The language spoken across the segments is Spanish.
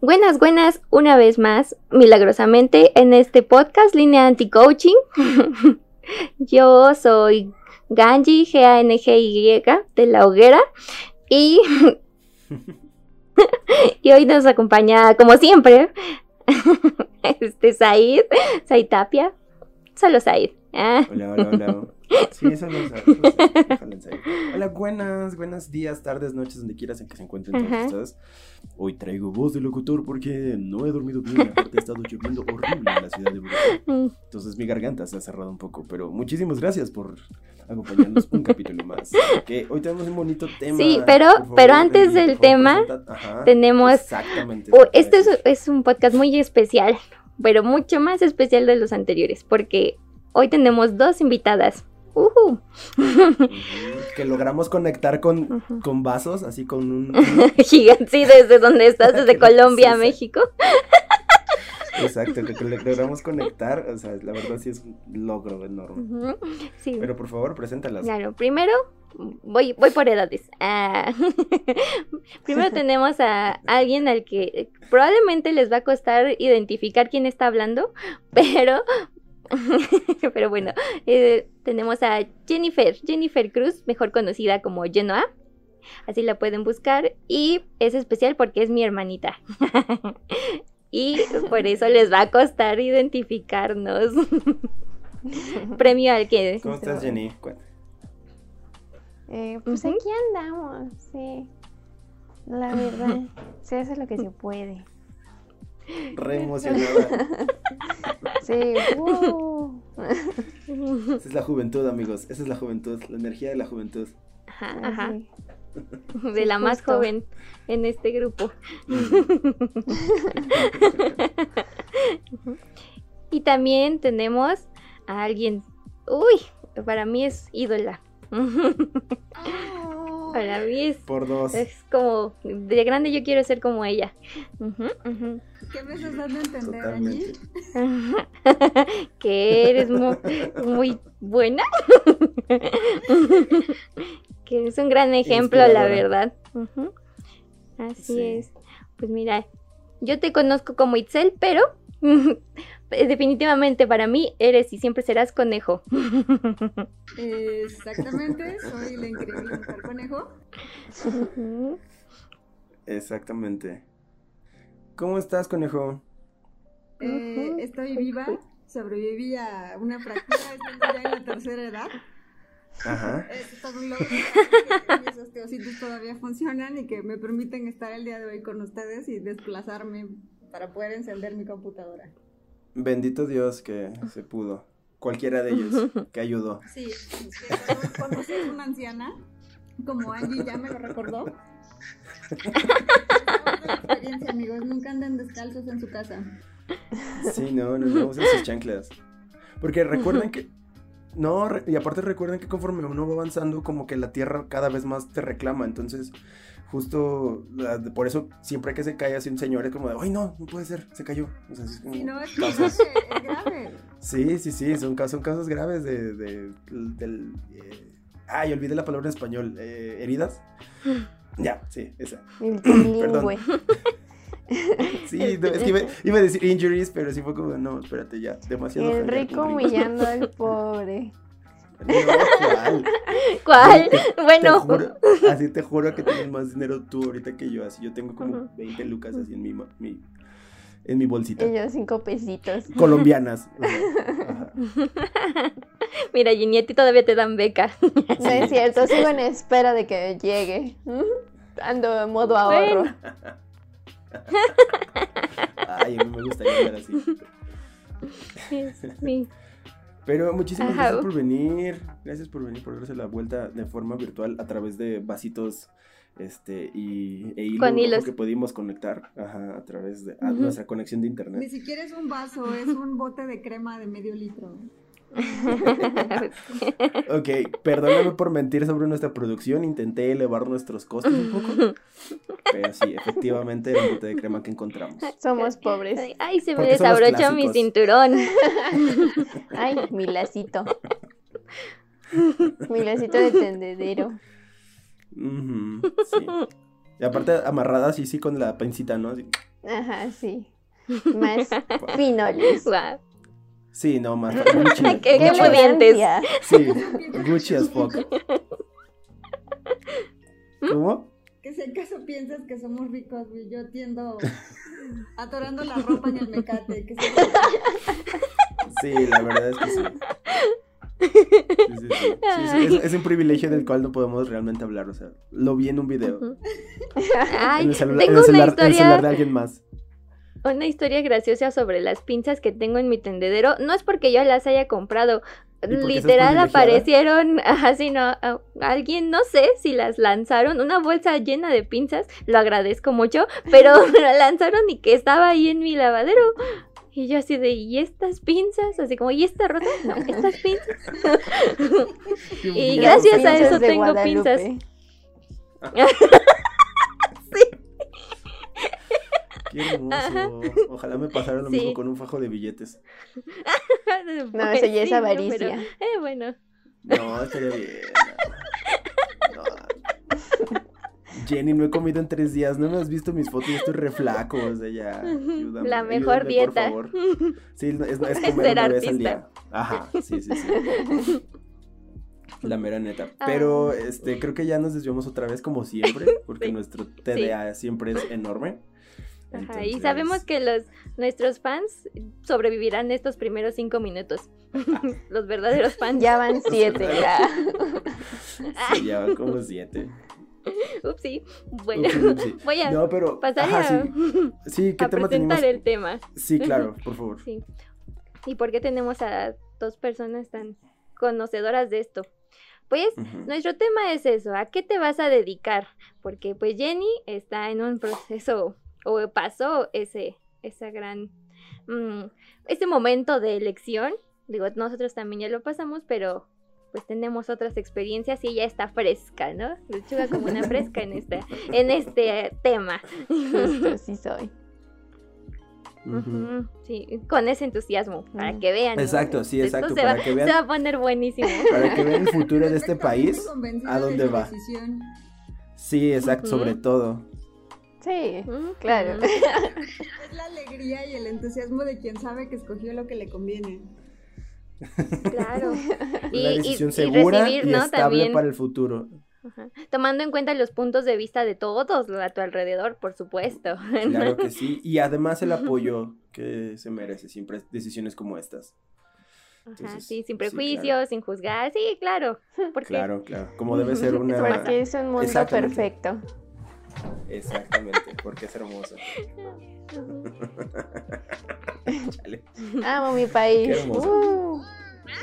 Buenas, buenas, una vez más, milagrosamente, en este podcast Línea Anti-Coaching. Yo soy Ganji, G-A-N-G-Y, de la hoguera. Y, y hoy nos acompaña, como siempre, este Said, Said Tapia. Solo Said. Ah. Hola, hola, hola. Sí, solo Said. Hola, buenas, buenos días, tardes, noches, donde quieras en que se encuentren todos ustedes. Hoy traigo voz de locutor porque no he dormido bien, aparte ha estado lloviendo horrible en la ciudad de Bogotá. Mm. Entonces mi garganta se ha cerrado un poco, pero muchísimas gracias por acompañarnos un capítulo más. Que hoy tenemos un bonito tema. Sí, pero, pero antes del tema tenemos... Exactamente. este es, es un podcast muy especial, pero mucho más especial de los anteriores, porque hoy tenemos dos invitadas que logramos conectar con, con, vasos, así con un... Gigante, sí, desde donde estás, desde Colombia a México. Exacto, que, logramos conectar, o sea, la verdad sí es un logro enorme. sí. Pero por favor, preséntalas. Claro, primero voy, voy por edades. Ah, primero tenemos a alguien al que probablemente les va a costar identificar quién está hablando, pero Pero bueno, eh, tenemos a Jennifer, Jennifer Cruz, mejor conocida como Genoa. Así la pueden buscar. Y es especial porque es mi hermanita. y por eso les va a costar identificarnos. Premio al que... ¿Cómo estás, Jenny? Eh, pues aquí andamos, sí. La verdad, se hace lo que se puede. Re emocionada. Sí. Esa es la juventud, amigos. Esa es la juventud, la energía de la juventud. Ajá, ajá. De la más joven en este grupo. y también tenemos a alguien. Uy, para mí es ídola. Para mí es. Por dos. Es como. De grande yo quiero ser como ella. ¿Qué me estás dando a entender allí? que eres muy, buena. que es un gran ejemplo, la verdad. Así es. Pues mira, yo te conozco como Itzel, pero definitivamente para mí eres y siempre serás conejo. Exactamente, soy la increíble mujer conejo. Exactamente. ¿Cómo estás, conejo? Eh, estoy viva, sobreviví a una fractura, estoy ya en la tercera edad. Ajá. Es todo un logro que mis osteocitos todavía funcionan y que me permiten estar el día de hoy con ustedes y desplazarme para poder encender mi computadora. Bendito Dios que se pudo. Cualquiera de ellos que ayudó. Sí, cuando seas una anciana, como Angie ya me lo recordó. experiencia, amigos. Nunca anden descalzos en su casa. Sí, no, no, no usen sus chanclas. Porque recuerden que. No, y aparte recuerden que conforme uno va avanzando, como que la tierra cada vez más te reclama. Entonces, justo por eso siempre que se cae así un señor es como de, ay no, no puede ser, se cayó. O sea, es no, es, grave. Sí, sí, sí, son, son casos graves de, de del... Eh, ay, olvidé la palabra en español. Eh, ¿Heridas? ya, sí, esa. Perdón. Sí, es que iba, a decir injuries, pero sí fue como, no, espérate ya, demasiado. El rico humillando al pobre. ¿Cuál? ¿Cuál? bueno. así te juro que tienes más dinero tú ahorita que yo. Así yo tengo como 20 lucas así en mi, mi en mi bolsita. Ellos cinco pesitos. Colombianas. Mira, Ginny, a ti todavía te dan beca. No es cierto, sigo en espera de que llegue. Ando en modo ahorro. Ay, a mí me gustaría ver así. Sí. Pero muchísimas gracias por venir. Gracias por venir, por darse la vuelta de forma virtual a través de vasitos este y e hilo que pudimos conectar a través de nuestra conexión de internet. Ni siquiera es un vaso, es un bote de crema de medio litro. ok, perdóname por mentir sobre nuestra producción. Intenté elevar nuestros costos un poco. Pero sí, efectivamente un bote de crema que encontramos. Somos pobres. Ay, se me desabrochó mi cinturón. Ay, mi lacito. Mi lacito de tendedero. sí. Y aparte amarrada así, sí, con la pincita, ¿no? Ajá, sí. Más pinoles. Sí, no, más Gucci. ¿Qué, qué Sí, Gucci as fuck. ¿Cómo? Que si acaso piensas que somos ricos, güey, yo tiendo atorando la ropa en el mecate. Que Sí, la verdad es que sí. Sí, sí, Es, un privilegio del cual no podemos realmente hablar, o sea, lo vi en un video. Ay, en el celular, tengo una historia... en el celular de alguien más una historia graciosa sobre las pinzas que tengo en mi tendedero. No es porque yo las haya comprado. Literal aparecieron, así no, alguien no sé si las lanzaron, una bolsa llena de pinzas, lo agradezco mucho, pero me la lanzaron y que estaba ahí en mi lavadero. Y yo así de, ¿y estas pinzas? Así como, ¿y esta rota? No, estas pinzas. y gracias a eso tengo pinzas. Qué hermoso. Ojalá me pasara lo mismo con un fajo de billetes. no, eso ya es avaricia. eh, bueno. No, estaría bien. Jenny, no he comido en tres días. No me has visto mis fotos. Estoy re flaco. O sea, ya. La mejor dieta. Por favor. Sí, es, es comer una vez al día. Ajá, sí, sí, sí. La mera neta. Ah. Pero este, creo que ya nos desviamos otra vez, como siempre, porque nuestro TDA siempre es enorme y sabemos que los nuestros fans sobrevivirán estos primeros cinco minutos. los verdaderos fans. Ya van siete, ya. ya van como siete. Upsi. Bueno, voy a pasar a, sí. ¿qué presentar el tema. Sí, claro, por favor. Sí. ¿Y por qué tenemos a dos personas tan conocedoras de esto? Pues nuestro tema es eso, ¿a qué te vas a dedicar? Porque pues Jenny está en un proceso o pasó ese, esa gran, mm, ese momento de elección. Digo, nosotros también ya lo pasamos, pero pues tenemos otras experiencias y ella está fresca, ¿no? Lechuga como una fresca en este, en este tema. Justo, sí soy. Sí, con ese entusiasmo, para que vean. Exacto, sí, exacto. para que vean, se va a poner buenísimo. Para que vean el futuro de este país, a dónde va. Sí, exacto, sobre todo. Sí, claro. Es la alegría y el entusiasmo de quien sabe que escogió lo que le conviene. Claro. y, Una decisión segura y estable para el futuro. Tomando en cuenta los puntos de vista de todos a tu alrededor, por supuesto. Claro que sí. Y además el apoyo que se merece siempre decisiones como estas. sí, sin prejuicios, sin juzgar, sí, claro. Claro, claro. Como debe ser una. Porque es un mundo perfecto. Exactamente, porque es hermoso. Amo mi país. Qué hermoso. Uh.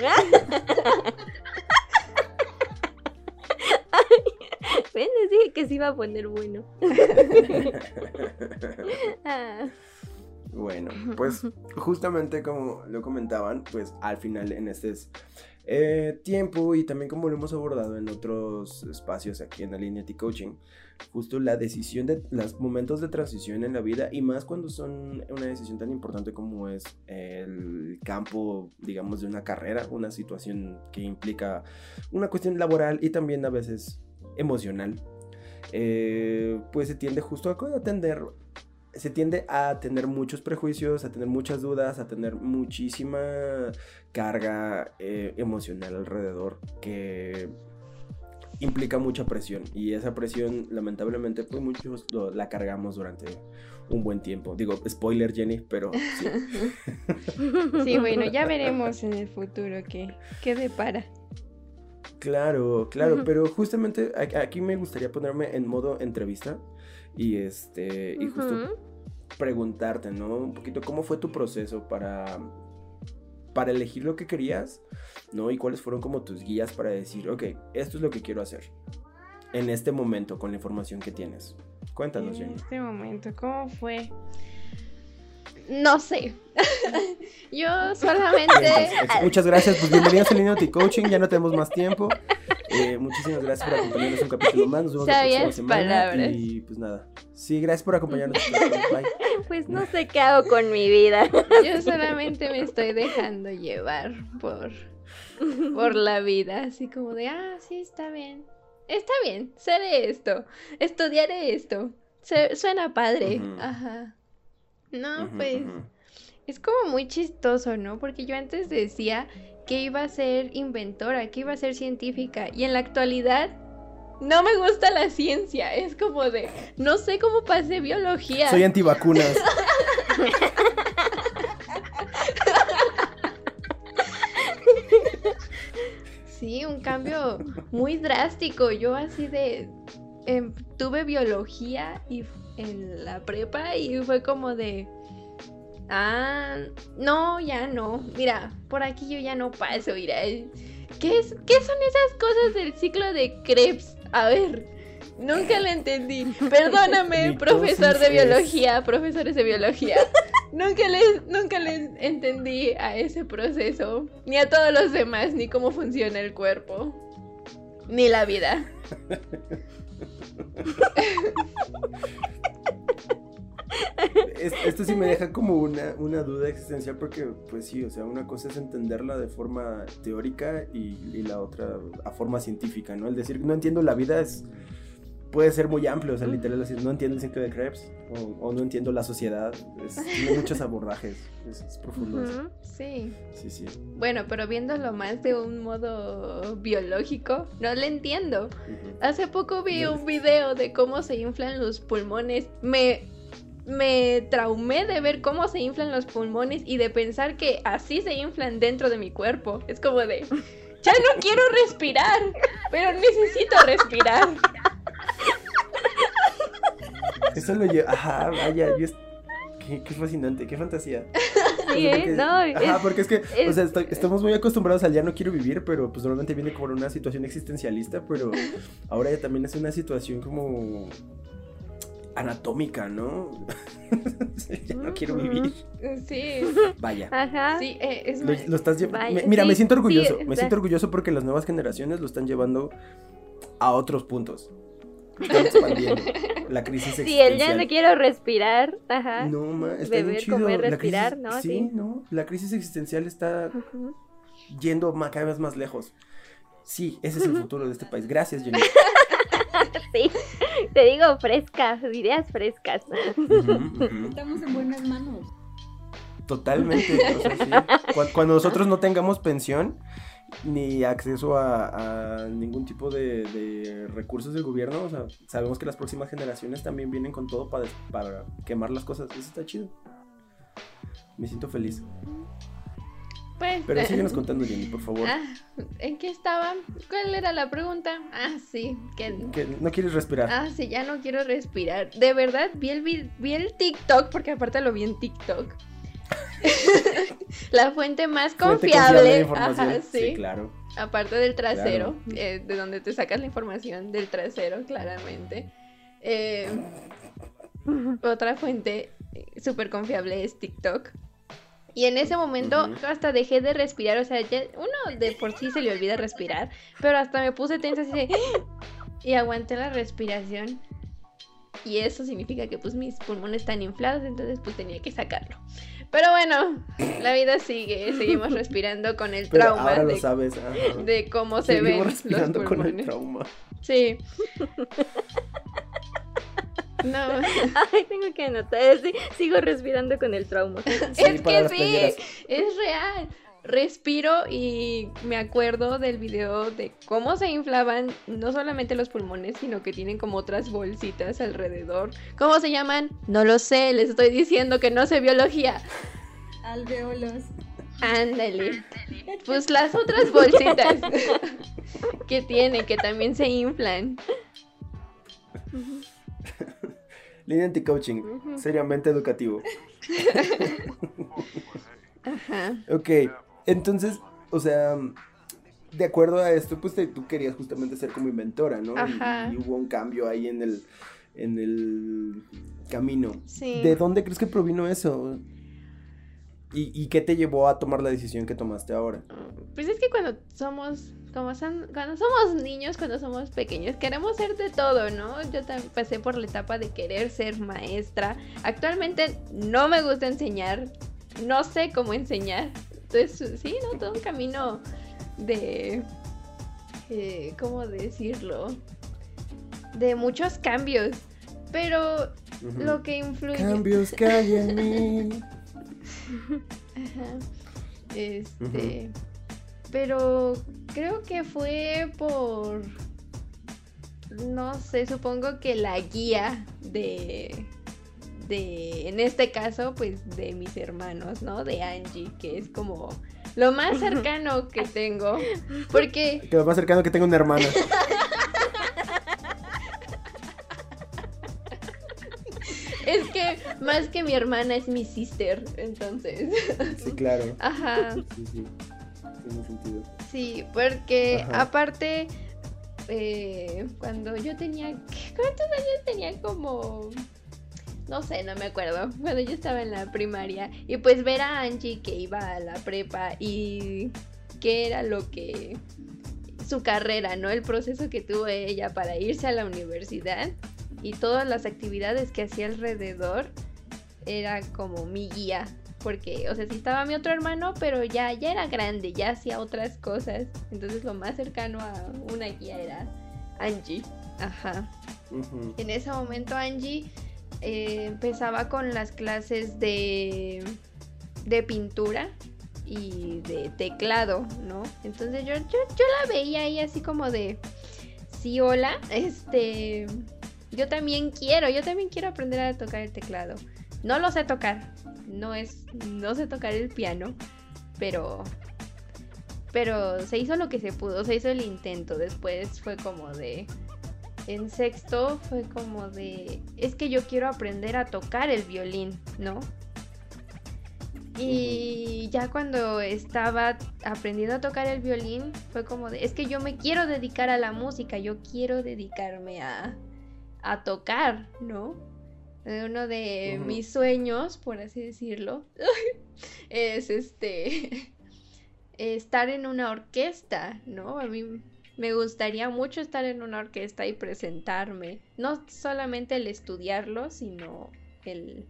Ven, dije que se iba a poner bueno. Ah. Bueno, pues justamente como lo comentaban, pues al final en este eh, tiempo y también como lo hemos abordado en otros espacios aquí en Alineati Coaching, justo la decisión de los momentos de transición en la vida y más cuando son una decisión tan importante como es el campo, digamos, de una carrera, una situación que implica una cuestión laboral y también a veces emocional, eh, pues se tiende justo a atender se tiende a tener muchos prejuicios, a tener muchas dudas, a tener muchísima carga eh, emocional alrededor que implica mucha presión y esa presión lamentablemente pues muchos la cargamos durante un buen tiempo. Digo, spoiler Jenny, pero sí. sí, bueno, ya veremos en el futuro qué, qué depara. Claro, claro, pero justamente aquí me gustaría ponerme en modo entrevista y este, y justo preguntarte, ¿no? Un poquito cómo fue tu proceso para para elegir lo que querías, ¿no? Y cuáles fueron como tus guías para decir, ok, esto es lo que quiero hacer en este momento con la información que tienes. Cuéntanos, En Jenny. este momento, ¿cómo fue? No sé. Yo solamente. Bien, muchas gracias, pues bienvenidos a Lineuti Coaching, ya no tenemos más tiempo. Eh, muchísimas gracias por acompañarnos un capítulo más. Nos vemos la próxima semana. palabras. Y pues nada. Sí, gracias por acompañarnos. Bye. Pues no sé qué hago con mi vida. Yo solamente me estoy dejando llevar por, por la vida, así como de, ah, sí, está bien. Está bien, seré esto, estudiaré esto. Se- suena padre. Ajá. No, pues es como muy chistoso, ¿no? Porque yo antes decía que iba a ser inventora, que iba a ser científica, y en la actualidad no me gusta la ciencia. Es como de, no sé cómo pasé biología. Soy antivacunas. Sí, un cambio muy drástico. Yo así de... em, tuve biología y en la prepa y fue como de... Ah, no, ya no. Mira, por aquí yo ya no paso, mira. ¿Qué, es, ¿Qué son esas cosas del ciclo de Krebs? A ver, nunca lo entendí. Perdóname, profesor de biología, profesores de biología. Nunca les, nunca les entendí a ese proceso, ni a todos los demás, ni cómo funciona el cuerpo, ni la vida. Es- Esto sí me deja como una, una duda existencial porque, pues sí, o sea, una cosa es entenderla de forma teórica y, y la otra a forma científica, ¿no? El decir no entiendo la vida es puede ser muy amplio, o sea, literal, decir no entiendo el ciclo de Krebs o, o no entiendo la sociedad, es- tiene muchos abordajes, es, es profundo. Ujú. Sí. Sí, sí. Bueno, pero viéndolo más de un modo biológico, no le entiendo. Hace poco vi No. un video de cómo se inflan los pulmones. Me, me traumé de ver cómo se inflan los pulmones y de pensar que así se inflan dentro de mi cuerpo. Es como de, ya no quiero respirar, pero necesito respirar. Eso lo lleva, ajá, vaya, yo Qué, qué fascinante, qué fantasía. Sí, ¿eh? No, Ajá, es- porque es que, o sea, estoy- estamos muy acostumbrados al ya no quiero vivir, pero pues normalmente viene como una situación existencialista, pero ahora ya también es una situación como anatómica, ¿no? ya no quiero vivir. Sí, Vaya. Ajá. sí, eh, es Lo, más- lo estás lle- Vaya, me- mira, sí, me siento sí, orgulloso. me siento orgulloso porque las nuevas generaciones lo están llevando a otros puntos. Están expandiendo la crisis Sí, el ya no quiero respirar. Ajá. No, ma, está bien Beber, chido. comer, respirar, crisis- ¿no? Sí, Sí. no. La crisis existencial está yendo cada vez más lejos. Sí, ese es el futuro de este país. Gracias, Jenny. Sí, te digo frescas, ideas frescas. Estamos en buenas manos. Totalmente. o sea, sí. Cu- Cuando, nosotros no tengamos pensión ni acceso a, a ningún tipo de, de recursos del gobierno, o sea, sabemos que las próximas generaciones también vienen con todo para, para quemar las cosas. Eso está chido. Me siento feliz. Pues, Pero eh, síguenos contando, Jenny, por favor. ah, ¿En qué estaba? ¿Cuál era la pregunta? Ah, sí, que Que no quieres respirar. Ah, sí, ya no quiero respirar. De verdad, vi el, vi, el TikTok, porque aparte lo vi en TikTok. la fuente más Fuente confiable. de. Ajá, sí. sí, claro. Aparte del trasero, Claro. eh, de donde te sacas la información del trasero, claramente. Eh, otra fuente eh, súper confiable es TikTok. Y en ese momento yo hasta dejé de respirar, o sea, ya- uno de por sí se le olvida respirar, pero hasta me puse tensa así de... Y aguanté la respiración. Y eso significa que pues mis pulmones están inflados, entonces pues tenía que sacarlo. Pero bueno, la vida sigue, seguimos respirando con el Pero trauma ahora lo de, sabes. ajá. de cómo se ven Seguimos los respirando con el pulmones. trauma. Sí. No, Ay, tengo que anotar. sí, sigo respirando con el trauma. Sí, es que sí, playeras. es real. Respiro y me acuerdo del video de cómo se inflaban no solamente los pulmones, sino que tienen como otras bolsitas alrededor. ¿Cómo se llaman? No lo sé, les estoy diciendo que no sé biología. Alveolos. Ándale. Pues las otras bolsitas que tienen, que también se inflan. Línea anti-coaching, Ujú. seriamente educativo. Ajá. Ok, Entonces, o sea, de acuerdo a esto, pues tú querías justamente ser como inventora, ¿no? Ajá. Y, hubo un cambio ahí en el, en el camino. Sí. ¿De dónde crees que provino eso? ¿Y, ¿Y qué te llevó a tomar la decisión que tomaste ahora? Pues es que cuando somos, como son, cuando somos niños, cuando somos pequeños, queremos ser de todo, ¿no? Yo también pasé por la etapa de querer ser maestra. Actualmente no me gusta enseñar, no sé cómo enseñar. Entonces, sí, ¿no? Todo un camino de... Eh, ¿Cómo decirlo? De muchos cambios. Pero lo que influye... Cambios que hay en mí. Ajá. Este. Pero creo que fue por. No sé, supongo que la guía de. De. En este caso, pues de mis hermanos, ¿no? De Angie, que es como lo más cercano que tengo. Porque. Que lo más cercano que tengo una hermana. Es que más que mi hermana es mi sister. Entonces. Sí, claro. Ajá. Sí, sí. Tiene sentido. Sí, porque Ajá. aparte, eh, cuando yo tenía, ¿qué- ¿cuántos años tenía? Como, no sé, no me acuerdo, cuando yo estaba en la primaria, y pues ver a Angie que iba a la prepa y qué era lo que, su carrera, ¿no? El proceso que tuvo ella para irse a la universidad y todas las actividades que hacía alrededor, era como mi guía. Porque, o sea, sí estaba mi otro hermano, pero ya, ya era grande, ya hacía otras cosas. Entonces lo más cercano a una guía era Angie. Ajá. En ese momento Angie eh, empezaba con las clases de, de pintura y de teclado, ¿no? Entonces yo, yo, yo la veía ahí así como de, sí, hola, este, yo también quiero, yo también quiero aprender a tocar el teclado. No lo sé tocar, no es, no sé tocar el piano, pero, pero se hizo lo que se pudo, se hizo el intento. Después fue como de, en sexto fue como de, es que yo quiero aprender a tocar el violín, ¿no? Y ya cuando estaba aprendiendo a tocar el violín, fue como de, es que yo me quiero dedicar a la música, yo quiero dedicarme a, a tocar, ¿no? Eh, Uno de mis sueños, por así decirlo, es este, estar en una orquesta, ¿no? A mí me gustaría mucho estar en una orquesta y presentarme, no solamente el estudiarlo, sino el,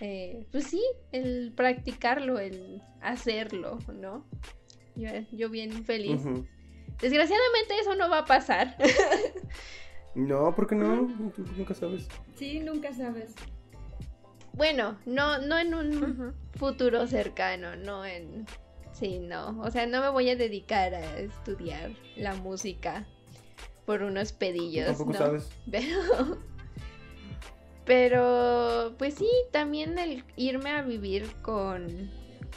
eh, pues sí, el practicarlo, el hacerlo, ¿no? Yo, yo bien feliz. Desgraciadamente eso no va a pasar. No, ¿por qué no? Tú nunca sabes. Sí, nunca sabes. bueno, no, no en un futuro cercano, no en... Sí, no. O sea, no me voy a dedicar a estudiar la música por unos pedillos. Tampoco ¿no? sabes. Pero... Pero, pues sí, también el irme a vivir con,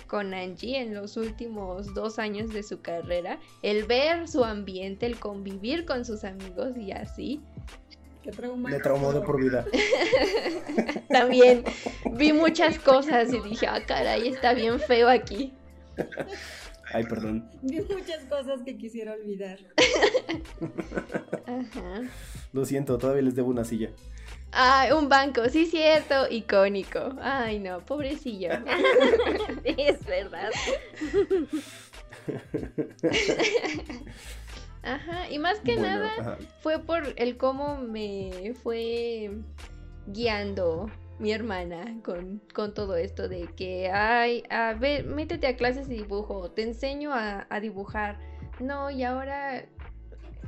con Angie en los últimos dos años de su carrera, el ver su ambiente, el convivir con sus amigos y así, Qué trauma. Me traumó de por vida. también vi muchas cosas y dije, ah, caray, está bien feo aquí. Ay, perdón. Vi muchas cosas que quisiera olvidar. Ajá. Lo siento, todavía les debo una silla. Ay, un banco, sí, cierto, icónico. Ay, no, pobrecillo. Sí, es verdad. Ajá, y más que Bueno, nada ajá. fue por el cómo me fue guiando mi hermana con, con todo esto de que, ay, a ver, métete a clases de dibujo, te enseño a, a dibujar. No, y ahora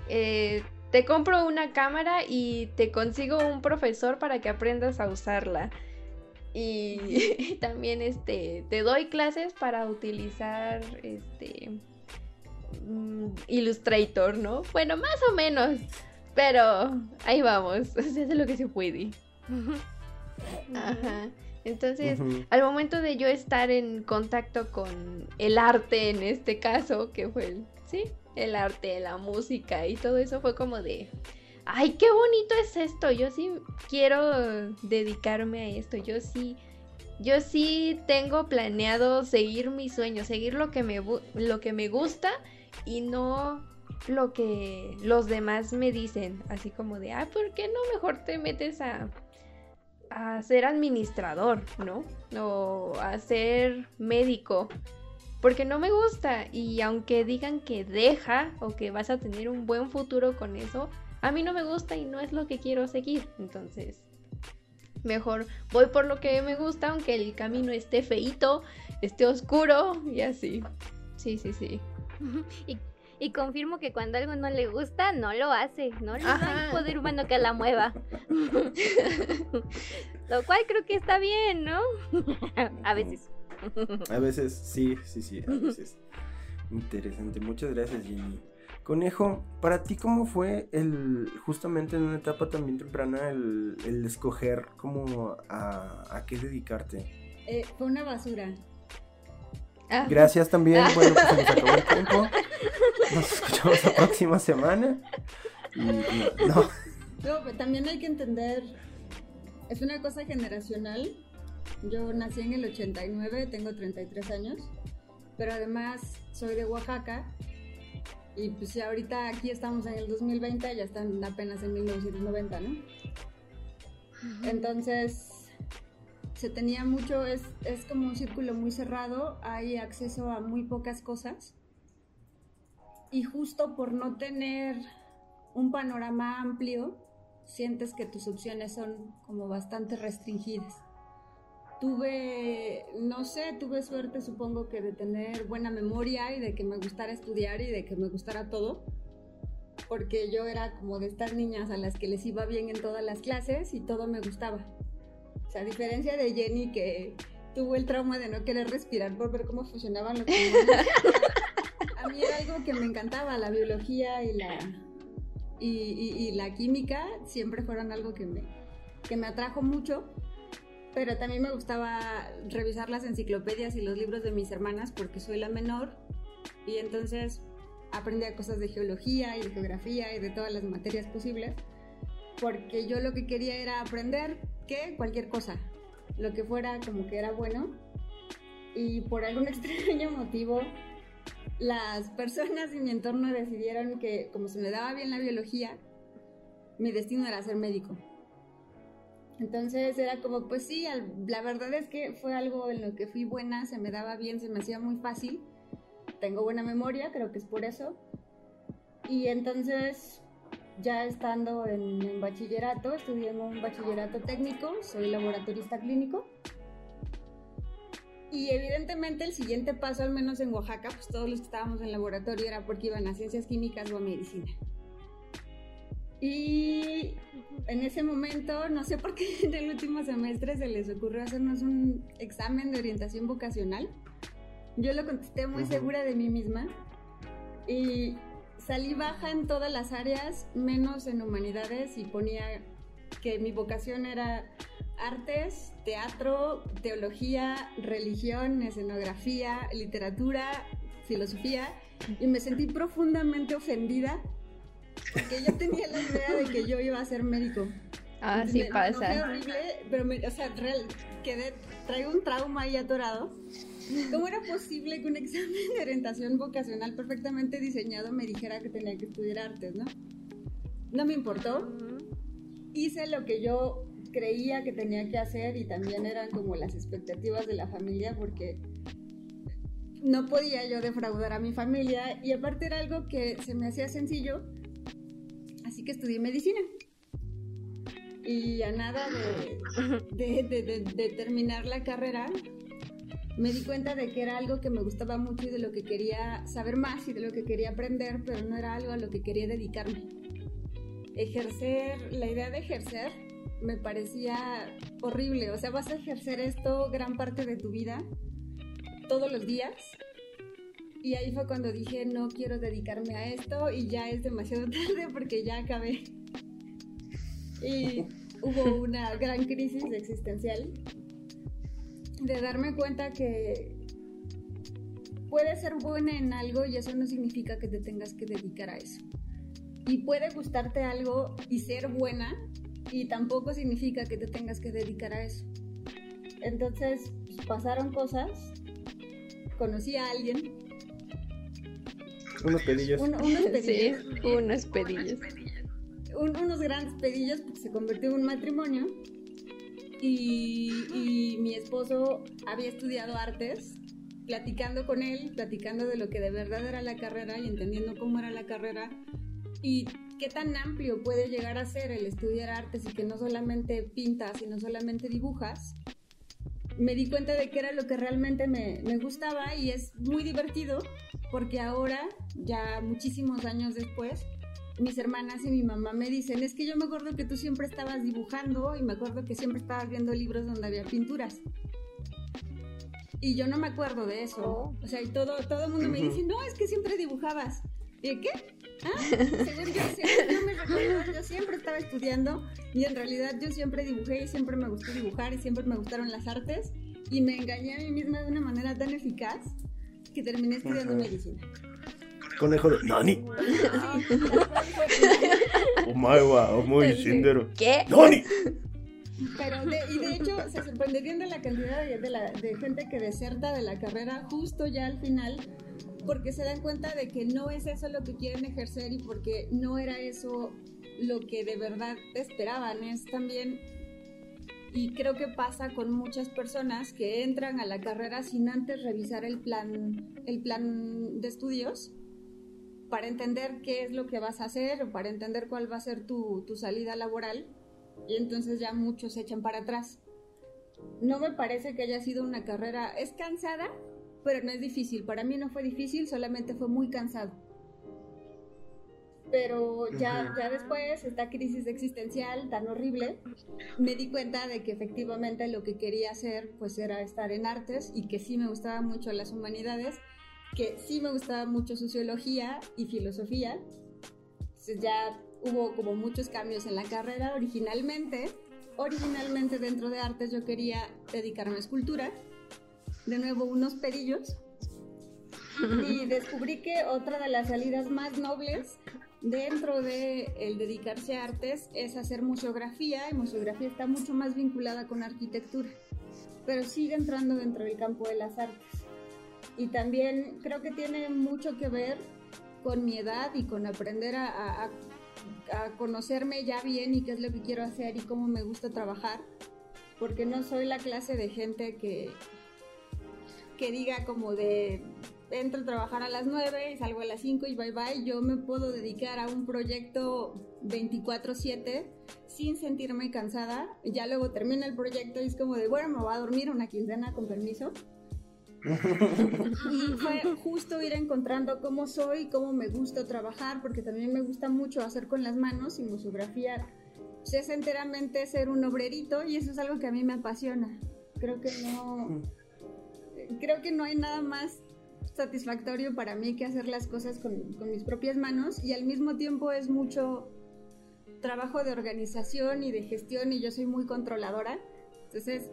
eh, te compro una cámara y te consigo un profesor para que aprendas a usarla. Y también este te doy clases para utilizar este mm, Illustrator, ¿no? Bueno, más o menos. Pero ahí vamos, se hace lo que se puede. Ajá. Entonces, al momento de yo estar en contacto con el arte en este caso, que fue el, sí, el arte, la música y todo eso fue como de, ay, qué bonito es esto, yo sí quiero dedicarme a esto, yo sí yo sí tengo planeado seguir mi sueño, seguir lo que me, lo que me gusta y no lo que los demás me dicen, así como de, ah, ¿por qué no mejor te metes a, a ser administrador, ¿no? O a ser médico. Porque no me gusta y aunque digan que deja o que vas a tener un buen futuro con eso, a mí no me gusta y no es lo que quiero seguir. Entonces, mejor voy por lo que me gusta, aunque el camino esté feito, esté oscuro y así. Sí, sí, sí. Y, confirmo que cuando algo no le gusta, no lo hace, no, hay poder humano que la mueva. lo cual creo que está bien, ¿no? a veces. a veces, sí, sí, sí, a veces. Interesante, muchas gracias Jenny. Conejo, para ti cómo fue el, justamente en una etapa también temprana, el, escoger como a, qué dedicarte? Eh, fue una basura. Ah. Gracias también, ah. bueno, pues se nos acabó el tiempo. Nos escuchamos la próxima semana. no, no. no, también hay que entender, es una cosa generacional. Yo nací en el 89, tengo 33 años, pero además soy de Oaxaca y pues ya ahorita aquí estamos en el 2020, ya están apenas en 1990, ¿no? Entonces, se tenía mucho, es, es como un círculo muy cerrado, hay acceso a muy pocas cosas. Y justo por no tener un panorama amplio, sientes que tus opciones son como bastante restringidas tuve, no sé, tuve suerte supongo que de tener buena memoria y de que me gustara estudiar y de que me gustara todo, porque yo era como de estas niñas a las que les iba bien en todas las clases y todo me gustaba. O sea, a diferencia de Jenny que tuvo el trauma de no querer respirar por ver cómo funcionaban los A mí era algo que me encantaba, la biología y la, y, la química siempre fueron algo que me, que me atrajo mucho pero también me gustaba revisar las enciclopedias y los libros de mis hermanas porque soy la menor y entonces aprendía cosas de geología y de geografía y de todas las materias posibles porque yo lo que quería era aprender que cualquier cosa, lo que fuera como que era bueno y por algún extraño motivo las personas en mi entorno decidieron que como se me daba bien la biología, mi destino era ser médico. Entonces era como, pues sí, la verdad es que fue algo en lo que fui buena, se me daba bien, se me hacía muy fácil. Tengo buena memoria, creo que es por eso. Y entonces, ya estando en, bachillerato, estudié en un bachillerato técnico, soy laboratorista clínico. Y evidentemente el siguiente paso, al menos en Oaxaca, pues todos los que estábamos en laboratorio era porque iban a ciencias químicas o a medicina. Y en ese momento, no sé por qué en el último semestre se les ocurrió hacernos un examen de orientación vocacional. Yo lo contesté muy segura de mí misma y salí baja en todas las áreas, menos en humanidades y ponía que mi vocación era artes, teatro, teología, religión, escenografía, literatura, filosofía y me sentí profundamente ofendida porque yo tenía la idea de que yo iba a ser médico. Ah, sí pasa. fue horrible, pero me, o sea, real, quedé, traigo un trauma ahí atorado. ¿Cómo era posible que un examen de orientación vocacional perfectamente diseñado me dijera que tenía que estudiar artes, no? No me importó. Hice lo que yo creía que tenía que hacer y también eran como las expectativas de la familia porque no podía yo defraudar a mi familia y aparte era algo que se me hacía sencillo así que estudié medicina. Y a nada de, terminar la carrera, me di cuenta de que era algo que me gustaba mucho y de lo que quería saber más y de lo que quería aprender, pero no era algo a lo que quería dedicarme. Ejercer, la idea de ejercer me parecía horrible. O sea, vas a ejercer esto gran parte de tu vida, todos los días, y ahí fue cuando dije, no quiero dedicarme a esto y ya es demasiado tarde porque ya acabé. Y hubo una gran crisis existencial de darme cuenta que puedes ser buena en algo y eso no significa que te tengas que dedicar a eso. Y puede gustarte algo y ser buena y tampoco significa que te tengas que dedicar a eso. entonces pues, pasaron cosas, conocí a alguien. Unos pedillos. unos pedillos. Sí, unos pedillos. unos grandes pedillos porque se convirtió en un matrimonio. Y, y mi esposo había estudiado artes platicando con él, platicando de lo que de verdad era la carrera y entendiendo cómo era la carrera y qué tan amplio puede llegar a ser el estudiar artes y que no solamente pintas y no solamente dibujas, me di cuenta de que era lo que realmente me, me gustaba y es muy divertido porque ahora, ya muchísimos años después, mis hermanas y mi mamá me dicen, es que yo me acuerdo que tú siempre estabas dibujando y me acuerdo que siempre estabas viendo libros donde había pinturas. Y yo no me acuerdo de eso. Oh. O sea, y todo, todo el mundo me dice, no, es que siempre dibujabas. ¿Y qué? Ah, según yo, yo me recuerdo, yo siempre estaba estudiando y en realidad yo siempre dibujé y siempre me gustó dibujar y siempre me gustaron las artes y me engañé a mí misma de una manera tan eficaz que terminé estudiando medicina. Conejo de Nani. Omae wa omoi shindero. ¿Qué? Nani. Pero de, y de hecho se sorprenderían de la cantidad de, de, la, de gente que deserta de la carrera justo ya al final porque se dan cuenta de que no es eso lo que quieren ejercer y porque no era eso lo que de verdad esperaban. Es también, y creo que pasa con muchas personas que entran a la carrera sin antes revisar el plan, el plan de estudios para entender qué es lo que vas a hacer o para entender cuál va a ser tu, tu salida laboral y entonces ya muchos se echan para atrás. No me parece que haya sido una carrera, es cansada, pero no es difícil. Para mí no fue difícil, solamente fue muy cansado. Pero ya, ya después, esta crisis existencial tan horrible, me di cuenta de que efectivamente lo que quería hacer pues era estar en artes y que sí me gustaba mucho las humanidades, que sí me gustaba mucho sociología y filosofía. Entonces ya hubo como muchos cambios en la carrera. Originalmente, originalmente dentro de artes yo quería dedicarme a escultura de nuevo unos pedillos y descubrí que otra de las salidas más nobles dentro de el dedicarse a artes es hacer museografía y museografía está mucho más vinculada con arquitectura pero sigue entrando dentro del campo de las artes. Y también creo que tiene mucho que ver con mi edad y con aprender a, a, a conocerme ya bien y qué es lo que quiero hacer y cómo me gusta trabajar porque no soy la clase de gente que, que diga como de entro a trabajar a las 9 y salgo a las 5 y bye bye, yo me puedo dedicar a un proyecto 24/7 sin sentirme cansada. Ya luego termina el proyecto y es como de, bueno, me voy a dormir una quincena con permiso. y fue justo ir encontrando cómo soy, cómo me gusta trabajar, porque también me gusta mucho hacer con las manos y museografía. Pues, es enteramente ser un obrerito y eso es algo que a mí me apasiona. Creo que no creo que no hay nada más satisfactorio para mí que hacer las cosas con, con, mis propias manos y al mismo tiempo es mucho trabajo de organización y de gestión y yo soy muy controladora. Entonces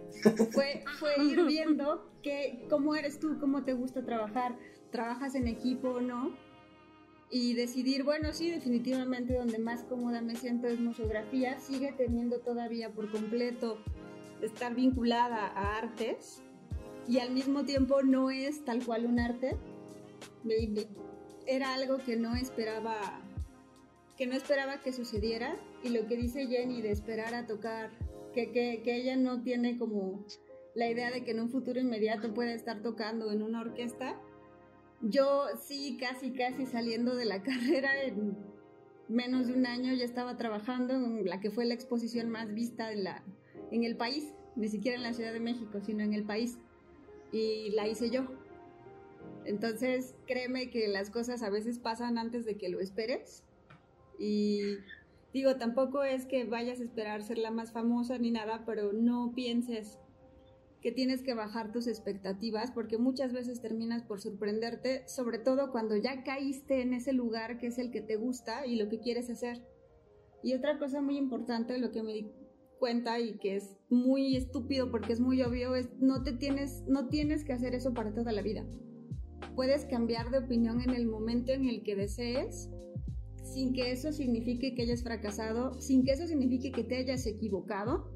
fue, fue ir viendo que, cómo eres tú, cómo te gusta trabajar, trabajas en equipo o no y decidir, bueno, sí, definitivamente donde más cómoda me siento es museografía, sigue teniendo todavía por completo estar vinculada a artes, y al mismo tiempo no es tal cual un arte. Era algo que no esperaba que no esperaba que sucediera y lo que dice Jenny de esperar a tocar, que, que, que ella no tiene como la idea de que en un futuro inmediato pueda estar tocando en una orquesta. Yo sí, casi, casi saliendo de la carrera en menos de un año ya estaba trabajando en la que fue la exposición más vista en, la, en el país, ni siquiera en la Ciudad de México, sino en el país y la hice yo. Entonces, créeme que las cosas a veces pasan antes de que lo esperes. Y digo, tampoco es que vayas a esperar ser la más famosa ni nada, pero no pienses que tienes que bajar tus expectativas porque muchas veces terminas por sorprenderte, sobre todo cuando ya caíste en ese lugar que es el que te gusta y lo que quieres hacer. Y otra cosa muy importante, lo que me cuenta y que es muy estúpido porque es muy obvio es no te tienes no tienes que hacer eso para toda la vida. Puedes cambiar de opinión en el momento en el que desees sin que eso signifique que hayas fracasado, sin que eso signifique que te hayas equivocado,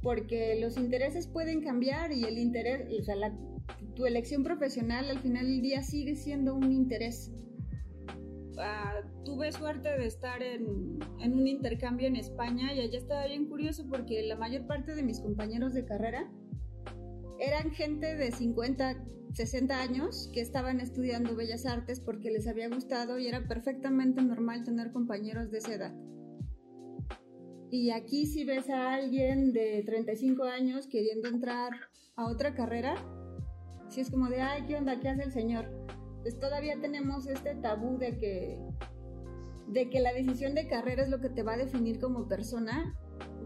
porque los intereses pueden cambiar y el interés, o sea, tu elección profesional al final del día sigue siendo un interés. Ah, tuve suerte de estar en, en, un intercambio en España y allá estaba bien curioso porque la mayor parte de mis compañeros de carrera eran gente de 50, 60 años que estaban estudiando bellas artes porque les había gustado y era perfectamente normal tener compañeros de esa edad. Y aquí si ves a alguien de 35 años queriendo entrar a otra carrera, si es como de, ay, ¿qué onda? ¿Qué hace el señor? Pues todavía tenemos este tabú de que, de que la decisión de carrera es lo que te va a definir como persona,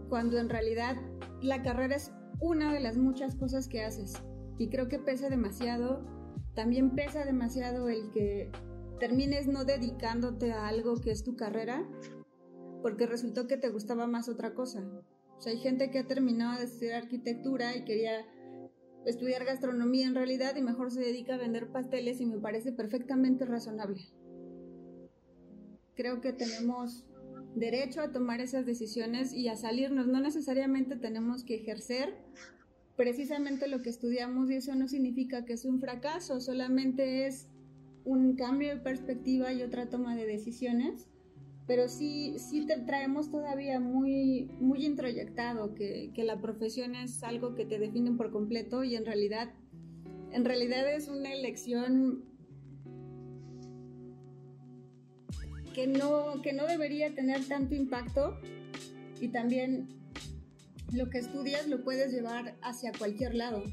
cuando en realidad la carrera es una de las muchas cosas que haces. Y creo que pesa demasiado. También pesa demasiado el que termines no dedicándote a algo que es tu carrera porque resultó que te gustaba más otra cosa. O hay gente que ha terminado de estudiar arquitectura y quería estudiar gastronomía en realidad y mejor se dedica a vender pasteles y me parece perfectamente razonable. Creo que tenemos derecho a tomar esas decisiones y a salirnos. No necesariamente tenemos que ejercer precisamente lo que estudiamos y eso no significa que es un fracaso, solamente es un cambio de perspectiva y otra toma de decisiones pero sí, sí te traemos todavía muy, muy introyectado que, que, la profesión es algo que te define por completo y en realidad, en realidad es una elección que no, que no debería tener tanto impacto y también lo que estudias lo puedes llevar hacia cualquier lado.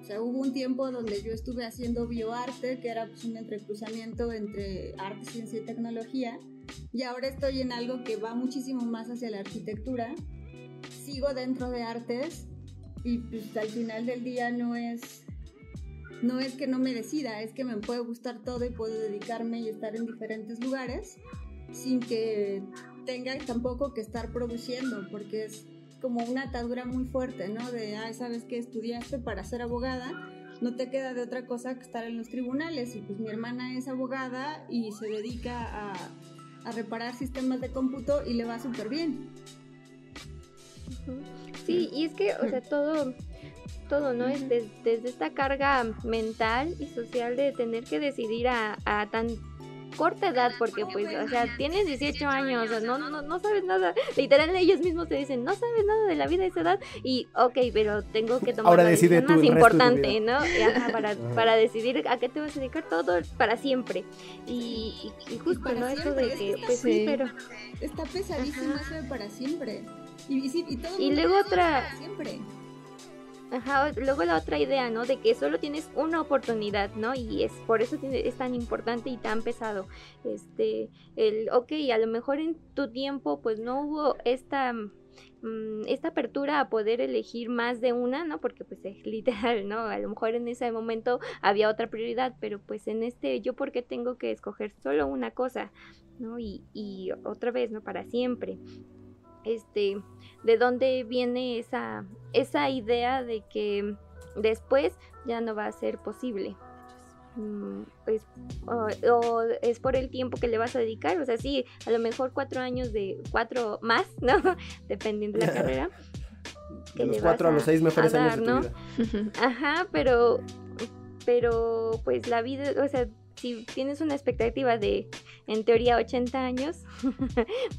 O sea, hubo un tiempo donde yo estuve haciendo bioarte, que era pues, un entrecruzamiento entre arte, ciencia y tecnología y ahora estoy en algo que va muchísimo más hacia la arquitectura. Sigo dentro de artes y pues al final del día no es no es que no me decida, es que me puede gustar todo y puedo dedicarme y estar en diferentes lugares sin que tenga tampoco que estar produciendo, porque es como una atadura muy fuerte, ¿no? De, ay, sabes que estudiaste para ser abogada, no te queda de otra cosa que estar en los tribunales. Y pues mi hermana es abogada y se dedica a a reparar sistemas de cómputo y le va súper bien. Sí, y es que, o sea, todo, todo, ¿no? Es desde esta carga mental y social de tener que decidir a, a tan corta edad, porque pues, o sea, tienes 18 años, no, no, no sabes nada. Literal, ellos mismos te dicen, no sabes nada de la vida de esa edad. Y, ok, pero tengo que tomar Ahora la decisión más importante, ¿no? para, para decidir a qué te vas a dedicar todo para siempre. Y, y, justo, ¿no? Eso de que, pues sí, pero. Está pesadísimo eso de para siempre. Y, y, y todo y luego otra. Siempre. Ajá, luego la otra idea, ¿no? De que solo tienes una oportunidad, ¿no? Y es por eso es tan importante y tan pesado. Este, el, ok, a lo mejor en tu tiempo pues no hubo esta mm, esta apertura a poder elegir más de una, ¿no? Porque pues es literal, ¿no? A lo mejor en ese momento había otra prioridad, pero pues en este yo porque tengo que escoger solo una cosa, ¿no? Y, y otra vez, ¿no? Para siempre este, de dónde viene esa, esa idea de que después ya no va a ser posible. Mm, pues, o, es por el tiempo que le vas a dedicar, o sea, sí, a lo mejor cuatro años de cuatro más, ¿no? Dependiendo de la carrera. de los cuatro a, los seis mejores años de tu vida. Ajá, pero, pero pues la vida, o sea, si tienes una expectativa de, en teoría, 80 años,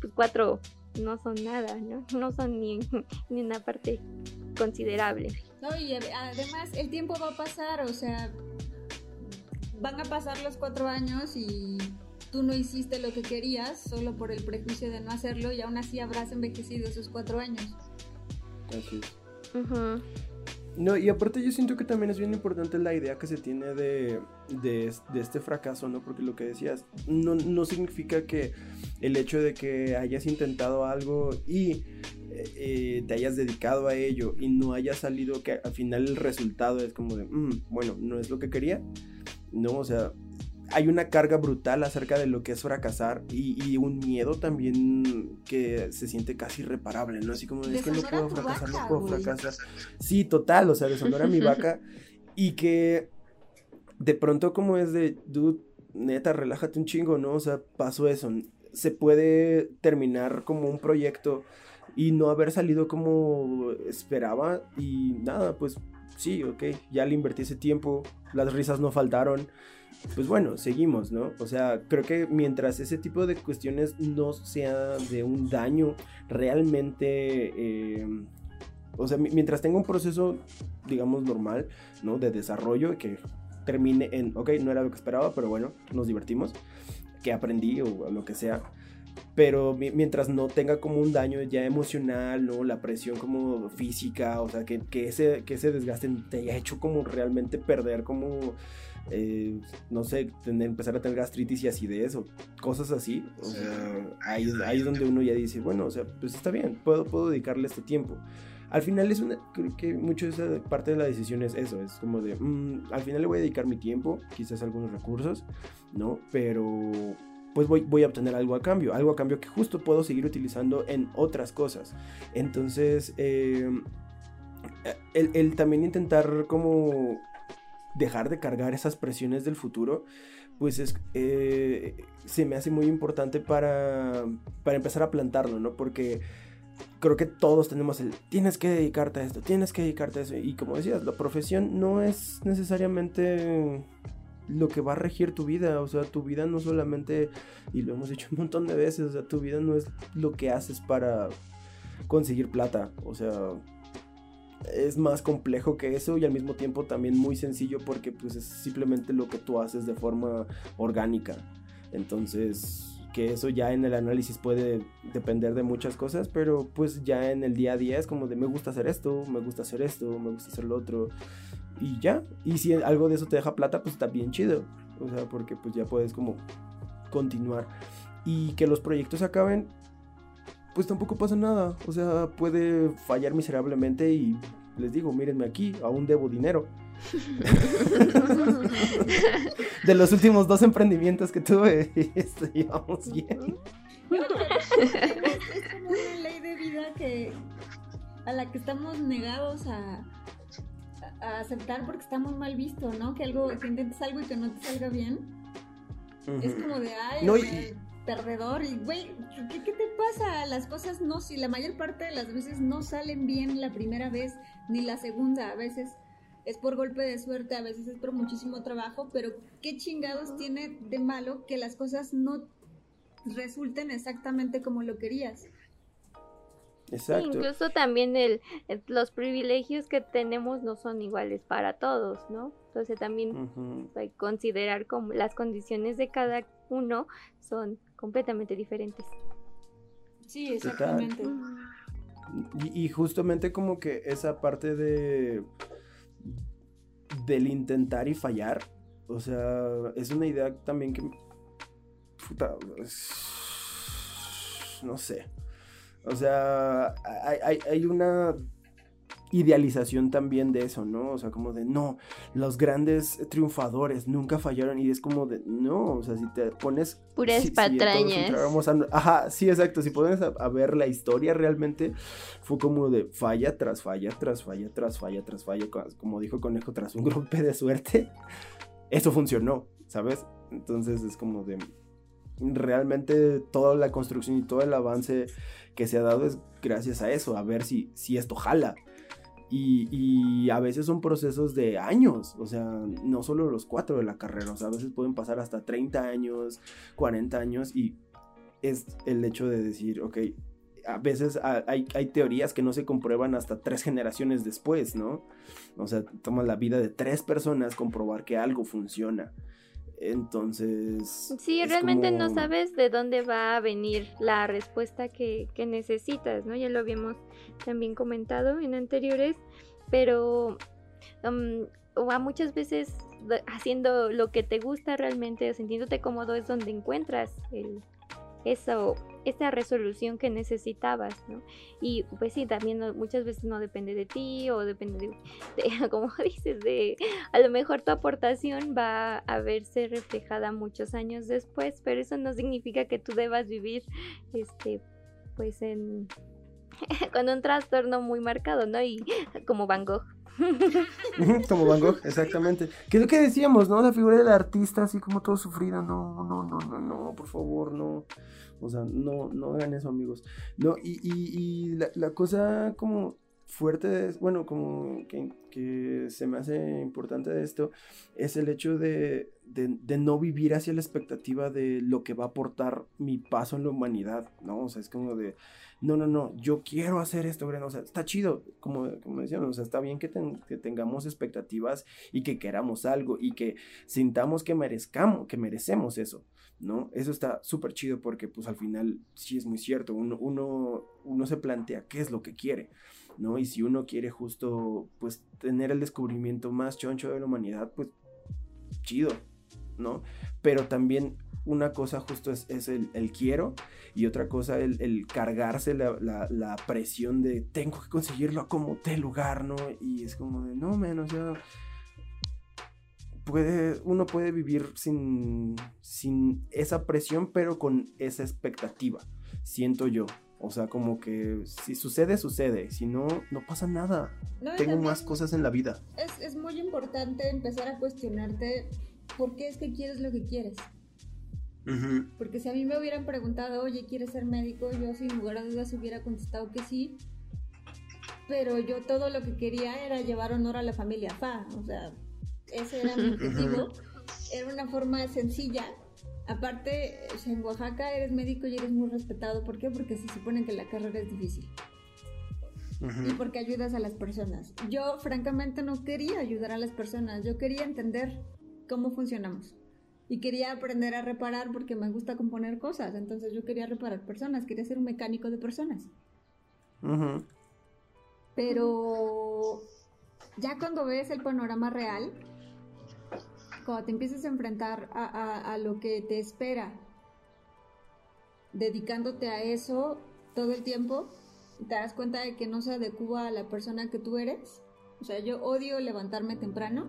pues cuatro no son nada, ¿no? No son ni, ni una parte considerable. No, y además el tiempo va a pasar, o sea, van a pasar los cuatro años y tú no hiciste lo que querías solo por el prejuicio de no hacerlo y aún así habrás envejecido esos cuatro años. Así No, y aparte yo siento que también es bien importante la idea que se tiene de, de, este fracaso, ¿no? Porque lo que decías, no, no significa que el hecho de que hayas intentado algo y eh, te hayas dedicado a ello y no haya salido que al final el resultado es como de, mm, bueno, no es lo que quería. No, o sea, hay una carga brutal acerca de lo que es fracasar y, un miedo también que se siente casi irreparable, ¿no? Así como, es que no puedo fracasar, no puedo fracasar. Sí, total, o sea, deshonora mi vaca y que de pronto como es de, dude, neta, relájate un chingo, ¿no? O sea, pasó eso se puede terminar como un proyecto y no haber salido como esperaba y nada, pues sí, ok, ya le invertí ese tiempo, las risas no faltaron, pues bueno, seguimos, ¿no? O sea, creo que mientras ese tipo de cuestiones no sea de un daño realmente... Eh, o sea, mientras tenga un proceso, digamos, normal, ¿no? De desarrollo que termine en, ok, no era lo que esperaba, pero bueno, nos divertimos, que aprendí o lo que sea. Pero mientras no tenga como un daño ya emocional, ¿no? La presión como física, o sea, que, que ese, que ese desgaste te haya hecho como realmente perder como eh, no sé, empezar a tener gastritis y acidez o cosas así. O sea, ahí, ahí es donde uno ya dice, bueno, o sea, pues está bien, puedo, puedo dedicarle este tiempo. Al final es una, creo que mucho de esa parte de la decisión es eso, es como de, mm, al final le voy a dedicar mi tiempo, quizás algunos recursos, ¿no? Pero pues voy, voy a obtener algo a cambio, algo a cambio que justo puedo seguir utilizando en otras cosas. Entonces, eh, el, el, también intentar como dejar de cargar esas presiones del futuro, pues es, eh, se me hace muy importante para, para empezar a plantarlo, ¿no? Porque creo que todos tenemos el, tienes que dedicarte a esto, tienes que dedicarte a eso. Y como decías, la profesión no es necesariamente lo que va a regir tu vida, o sea, tu vida no solamente, y lo hemos dicho un montón de veces, o sea, tu vida no es lo que haces para conseguir plata, o sea, es más complejo que eso y al mismo tiempo también muy sencillo porque pues es simplemente lo que tú haces de forma orgánica. Entonces, que eso ya en el análisis puede depender de muchas cosas, pero pues ya en el día a día es como de me gusta hacer esto, me gusta hacer esto, me gusta hacer lo otro y ya. Y si algo de eso te deja plata, pues está bien chido. O sea, porque pues ya puedes como continuar. Y que los proyectos acaben, pues tampoco pasa nada. O sea, puede fallar miserablemente y les digo, mírenme aquí, aún debo dinero. de los últimos dos emprendimientos que tuve, llevamos bien. es, como una ley de vida que a la que estamos negados a, a aceptar porque está muy mal visto, ¿no? Que algo, que intentes algo y que no te salga bien. Es como de, ay, no, perdedor y, güey, ¿qué, ¿qué, te pasa? Las cosas no, si la mayor parte de las veces no salen bien la primera vez ni la segunda, a veces es por golpe de suerte, a veces es por muchísimo trabajo, pero ¿qué chingados tiene de malo que las cosas no resulten exactamente como lo querías? Exacto. incluso también el, los privilegios que tenemos no son iguales para todos, ¿no? Entonces también hay que considerar como las condiciones de cada uno son completamente diferentes. Sí, exactamente. Y, justamente como que esa parte de del intentar y fallar, o sea, es una idea también que no sé. O sea, hay, hay una idealización también de eso, ¿no? O sea, como de, no, los grandes triunfadores nunca fallaron y es como de, no, o sea, si te pones... Puras patrañas. ajá, sí, exacto, si pones a, ver la historia realmente, fue como de falla tras falla, tras falla, tras falla, tras falla, como dijo Conejo, tras un golpe de suerte, eso funcionó, ¿sabes? Entonces es como de... Realmente toda la construcción y todo el avance que se ha dado es gracias a eso, a ver si, si esto jala. Y, a veces son procesos de años, o sea, no solo los cuatro de la carrera, o sea, a veces pueden pasar hasta 30 años, 40 años y es el hecho de decir, ok, a veces hay, teorías que no se comprueban hasta tres generaciones después, ¿no? O sea, toma la vida de tres personas comprobar que algo funciona. Entonces... Sí, realmente no sabes de dónde va a venir la respuesta que, necesitas, ¿no? Ya lo habíamos también comentado en anteriores, pero um, a muchas veces haciendo lo que te gusta realmente, sintiéndote cómodo, es donde encuentras el, eso, esa resolución que necesitabas, ¿no? Y pues sí, también muchas veces no depende de ti o depende de, como dices, de a lo mejor tu aportación va a verse reflejada muchos años después, pero eso no significa que tú debas vivir, este, pues en, con un trastorno muy marcado, ¿no? Y como Van Gogh. como Van Gogh, exactamente. Que es lo que decíamos, ¿no? La figura del artista así como todo sufrido. No, no, no, no, no, por favor, no. O sea, no, no hagan eso, amigos. No, y, y, y la, la, cosa como fuerte, bueno, como que, que, se me hace importante de esto, es el hecho de, de, de, no vivir hacia la expectativa de lo que va a aportar mi paso en la humanidad, ¿no? O sea, es como de, no, no, no, yo quiero hacer esto, o sea, está chido, como, como decíamos, o sea, está bien que, ten, que, tengamos expectativas y que queramos algo y que sintamos que merezcamos, que merecemos eso, ¿no? Eso está súper chido porque pues al final sí es muy cierto, uno, uno, uno se plantea qué es lo que quiere. ¿No? Y si uno quiere justo, pues, tener el descubrimiento más choncho de la humanidad, pues, chido, ¿no? Pero también una cosa justo es, el, quiero y otra cosa el, cargarse la, presión de tengo que conseguirlo a como te lugar, ¿no? Y es como de, no, menos, ya... Puede, uno puede vivir sin, sin esa presión, pero con esa expectativa, siento yo. O sea, como que si sucede, sucede. Si no, no pasa nada. No, Tengo más cosas en la vida. Es, es, muy importante empezar a cuestionarte por qué es que quieres lo que quieres. Porque si a mí me hubieran preguntado, oye, ¿quieres ser médico? Yo sin lugar a dudas hubiera contestado que sí. Pero yo todo lo que quería era llevar honor a la familia Fa. O sea, ese era mi objetivo. Era una forma sencilla Aparte, en Oaxaca eres médico y eres muy respetado. ¿Por qué? Porque se supone que la carrera es difícil. Uh -huh. Y porque ayudas a las personas. Yo, francamente, no quería ayudar a las personas. Yo quería entender cómo funcionamos. Y quería aprender a reparar porque me gusta componer cosas. Entonces yo quería reparar personas. Quería ser un mecánico de personas. Uh -huh. Pero ya cuando ves el panorama real, cuando te empiezas a enfrentar a, a, a, lo que te espera, dedicándote a eso todo el tiempo, te das cuenta de que no se adecua a la persona que tú eres. O sea, yo odio levantarme temprano.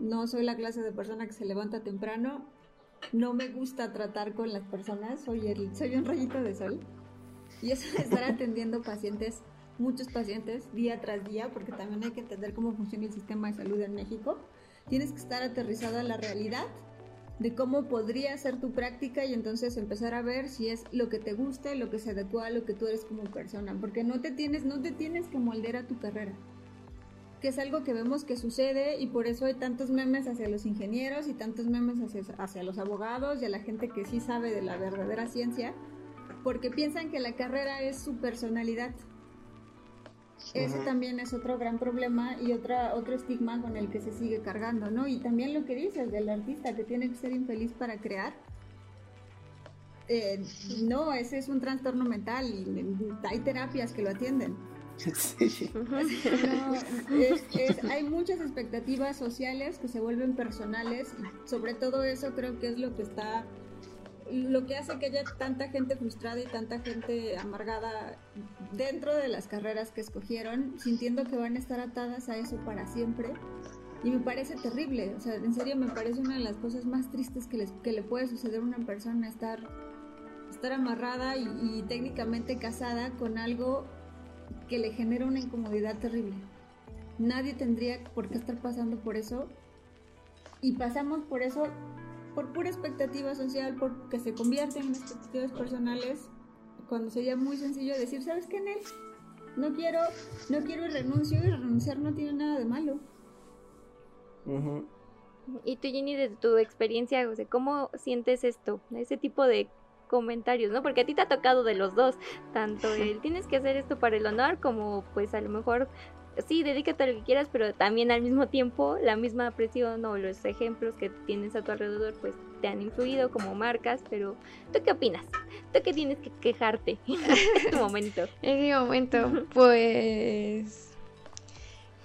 No soy la clase de persona que se levanta temprano. No me gusta tratar con las personas. Soy, el, soy un rayito de sol. Y eso de estar atendiendo pacientes, muchos pacientes, día tras día, porque también hay que entender cómo funciona el sistema de salud en México tienes que estar aterrizado a la realidad de cómo podría ser tu práctica y entonces empezar a ver si es lo que te gusta, lo que se adecua a lo que tú eres como persona, porque no te tienes, no te tienes que moldear a tu carrera, que es algo que vemos que sucede y por eso hay tantos memes hacia los ingenieros y tantos memes hacia, hacia los abogados y a la gente que sí sabe de la verdadera ciencia, porque piensan que la carrera es su personalidad. Ese también es otro gran problema y otra, otro estigma con el que se sigue cargando, ¿no? Y también lo que dices del artista que tiene que ser infeliz para crear. Eh, no, ese es un trastorno mental y hay terapias que lo atienden. Sí. No, es, es, hay muchas expectativas sociales que se vuelven personales y sobre todo eso creo que es lo que está lo que hace que haya tanta gente frustrada y tanta gente amargada dentro de las carreras que escogieron, sintiendo que van a estar atadas a eso para siempre. Y me parece terrible, o sea, en serio me parece una de las cosas más tristes que, les, que le puede suceder a una persona, estar, estar amarrada y, y técnicamente casada con algo que le genera una incomodidad terrible. Nadie tendría por qué estar pasando por eso y pasamos por eso por pura expectativa social, porque se convierten en expectativas personales, cuando sería muy sencillo decir, ¿sabes qué, Nel? No quiero, no quiero y renuncio, y renunciar no tiene nada de malo. Uh -huh. Y tú, Jenny, desde tu experiencia, o sea, ¿cómo sientes esto? Ese tipo de comentarios, ¿no? Porque a ti te ha tocado de los dos, tanto el tienes que hacer esto para el honor, como pues a lo mejor sí, dedícate a lo que quieras, pero también al mismo tiempo la misma presión o los ejemplos que tienes a tu alrededor pues te han influido como marcas, pero ¿tú qué opinas? ¿Tú qué tienes que quejarte en tu momento? En mi momento, pues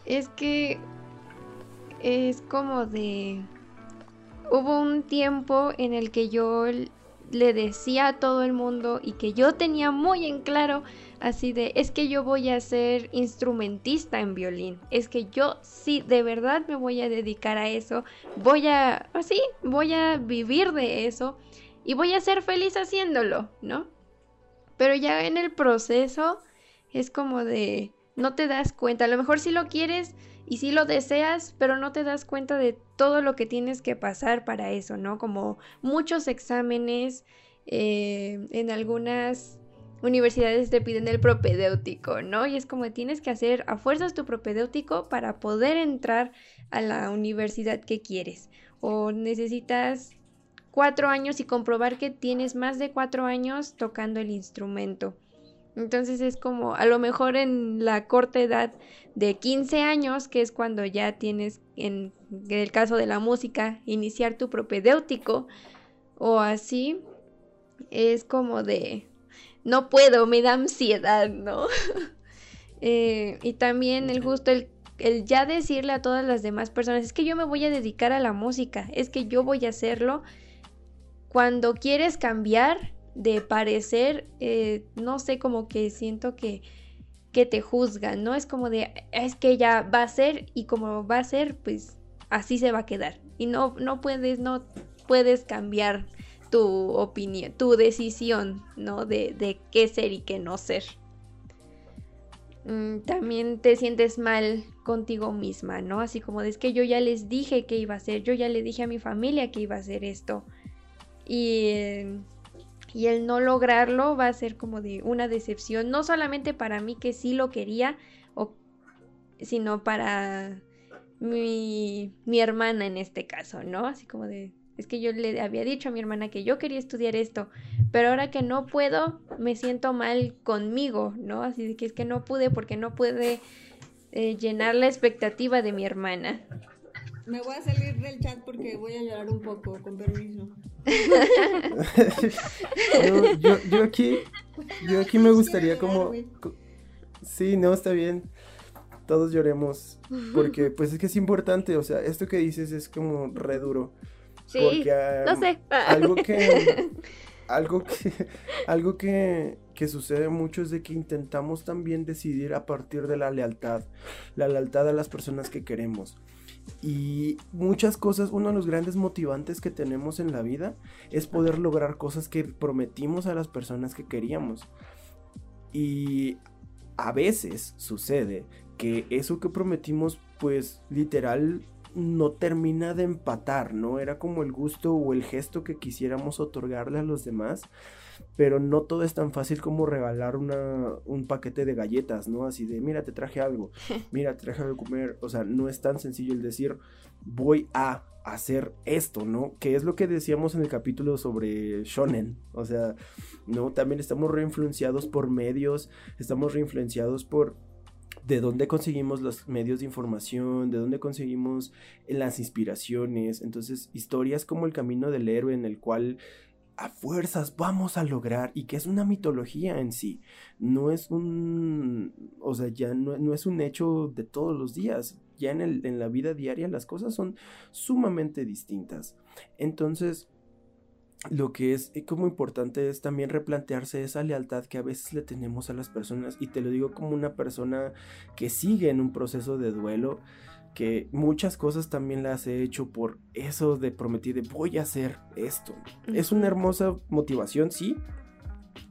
es que es como de hubo un tiempo en el que yo le decía a todo el mundo y que yo tenía muy en claro así de, es que yo voy a ser instrumentista en violín, es que yo sí, de verdad me voy a dedicar a eso, voy a, así, voy a vivir de eso y voy a ser feliz haciéndolo, ¿no? Pero ya en el proceso es como de, no te das cuenta. A lo mejor sí lo quieres y sí lo deseas, pero no te das cuenta de todo lo que tienes que pasar para eso, ¿no? Como muchos exámenes eh, en algunas universidades te piden el propedéutico, ¿no? Y es como tienes que hacer a fuerzas tu propedéutico para poder entrar a la universidad que quieres. O necesitas cuatro años y comprobar que tienes más de cuatro años tocando el instrumento. Entonces es como a lo mejor en la corta edad de 15 años, que es cuando ya tienes, en, en el caso de la música, iniciar tu propedéutico o así, es como de, no puedo, me da ansiedad, ¿no? Eh, y también el gusto, el, el ya decirle a todas las demás personas, es que yo me voy a dedicar a la música, es que yo voy a hacerlo. Cuando quieres cambiar de parecer, eh, no sé, como que siento que, que te juzgan, ¿no? Es como de, es que ya va a ser y como va a ser, pues así se va a quedar. Y no, no puedes, no puedes cambiar tu opinión, tu decisión, ¿no? De, de qué ser y qué no ser. Mm, también te sientes mal contigo misma, ¿no? Así como de es que yo ya les dije que iba a hacer, yo ya le dije a mi familia que iba a hacer esto. Y, y el no lograrlo va a ser como de una decepción, no solamente para mí que sí lo quería, o, sino para mi, mi hermana en este caso, ¿no? Así como de, es que yo le había dicho a mi hermana que yo quería estudiar esto, pero ahora que no puedo, me siento mal conmigo, ¿no? Así que es que no pude porque no puede eh, llenar la expectativa de mi hermana. Me voy a salir del chat porque voy a llorar un poco, con permiso. Yo, yo, aquí, yo aquí me gustaría como... Sí, no, está bien. Todos lloremos. Porque pues es que es importante, o sea, esto que dices es como re duro. Sí, porque, no sé. Algo que... algo que, algo que, que, sucede mucho es de que intentamos también decidir a partir de la lealtad, la lealtad a las personas que queremos. Y muchas cosas, uno de los grandes motivantes que tenemos en la vida es poder lograr cosas que prometimos a las personas que queríamos. Y a veces sucede que eso que prometimos, pues literal no termina de empatar, ¿no? Era como el gusto o el gesto que quisiéramos otorgarle a los demás, pero no todo es tan fácil como regalar una, un paquete de galletas, ¿no? Así de, mira, te traje algo, mira, te traje algo de comer, o sea, no es tan sencillo el decir, voy a hacer esto, ¿no? Que es lo que decíamos en el capítulo sobre shonen, o sea, ¿no? También estamos reinfluenciados por medios, estamos reinfluenciados por de dónde conseguimos los medios de información, de dónde conseguimos las inspiraciones. Entonces, historias como el camino del héroe en el cual fuerzas vamos a lograr y que es una mitología en sí. No es un, o sea, ya no, es un hecho de todos los días. Ya en, el, en la vida diaria las cosas son sumamente distintas. Entonces, lo que es eh, como importante es también replantearse esa lealtad que a veces le tenemos a las personas y te lo digo como una persona que sigue en un proceso de duelo que muchas cosas también las he hecho por eso de prometir de voy a hacer esto. Es una hermosa motivación, sí,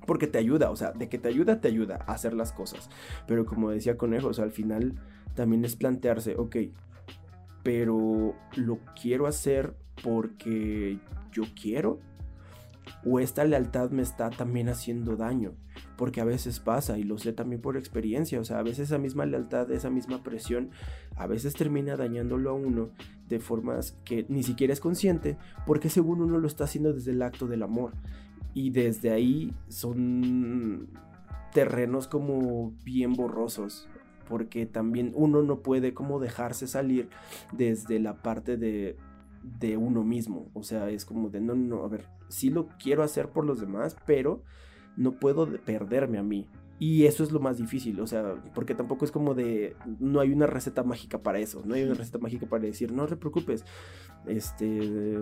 porque te ayuda, o sea, de que te ayuda, te ayuda a hacer las cosas. Pero como decía Conejo, o sea, al final también es plantearse, ok, pero lo quiero hacer porque yo quiero o esta lealtad me está también haciendo daño, porque a veces pasa y lo sé también por experiencia, o sea, a veces esa misma lealtad, esa misma presión, a veces termina dañándolo a uno de formas que ni siquiera es consciente, porque según uno lo está haciendo desde el acto del amor y desde ahí son terrenos como bien borrosos, porque también uno no puede como dejarse salir desde la parte de de uno mismo. O sea, es como de, no, no, a ver, sí lo quiero hacer por los demás, pero no puedo perderme a mí. Y eso es lo más difícil, o sea, porque tampoco es como de, no hay una receta mágica para eso, no hay una receta mágica para decir, no te preocupes, este,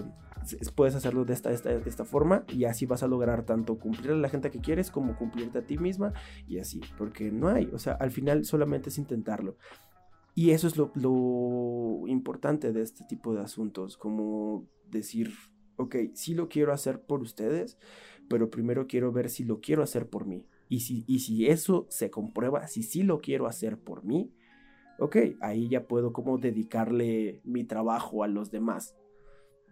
puedes hacerlo de esta, esta, de esta forma y así vas a lograr tanto cumplir a la gente que quieres como cumplirte a ti misma y así, porque no hay, o sea, al final solamente es intentarlo. Y eso es lo, importante de este tipo de asuntos, como decir, ok, sí lo quiero hacer por ustedes, pero primero quiero ver si lo quiero hacer por mí. Y si, y si eso se comprueba, si sí lo quiero hacer por mí, ok, ahí ya puedo como dedicarle mi trabajo a los demás.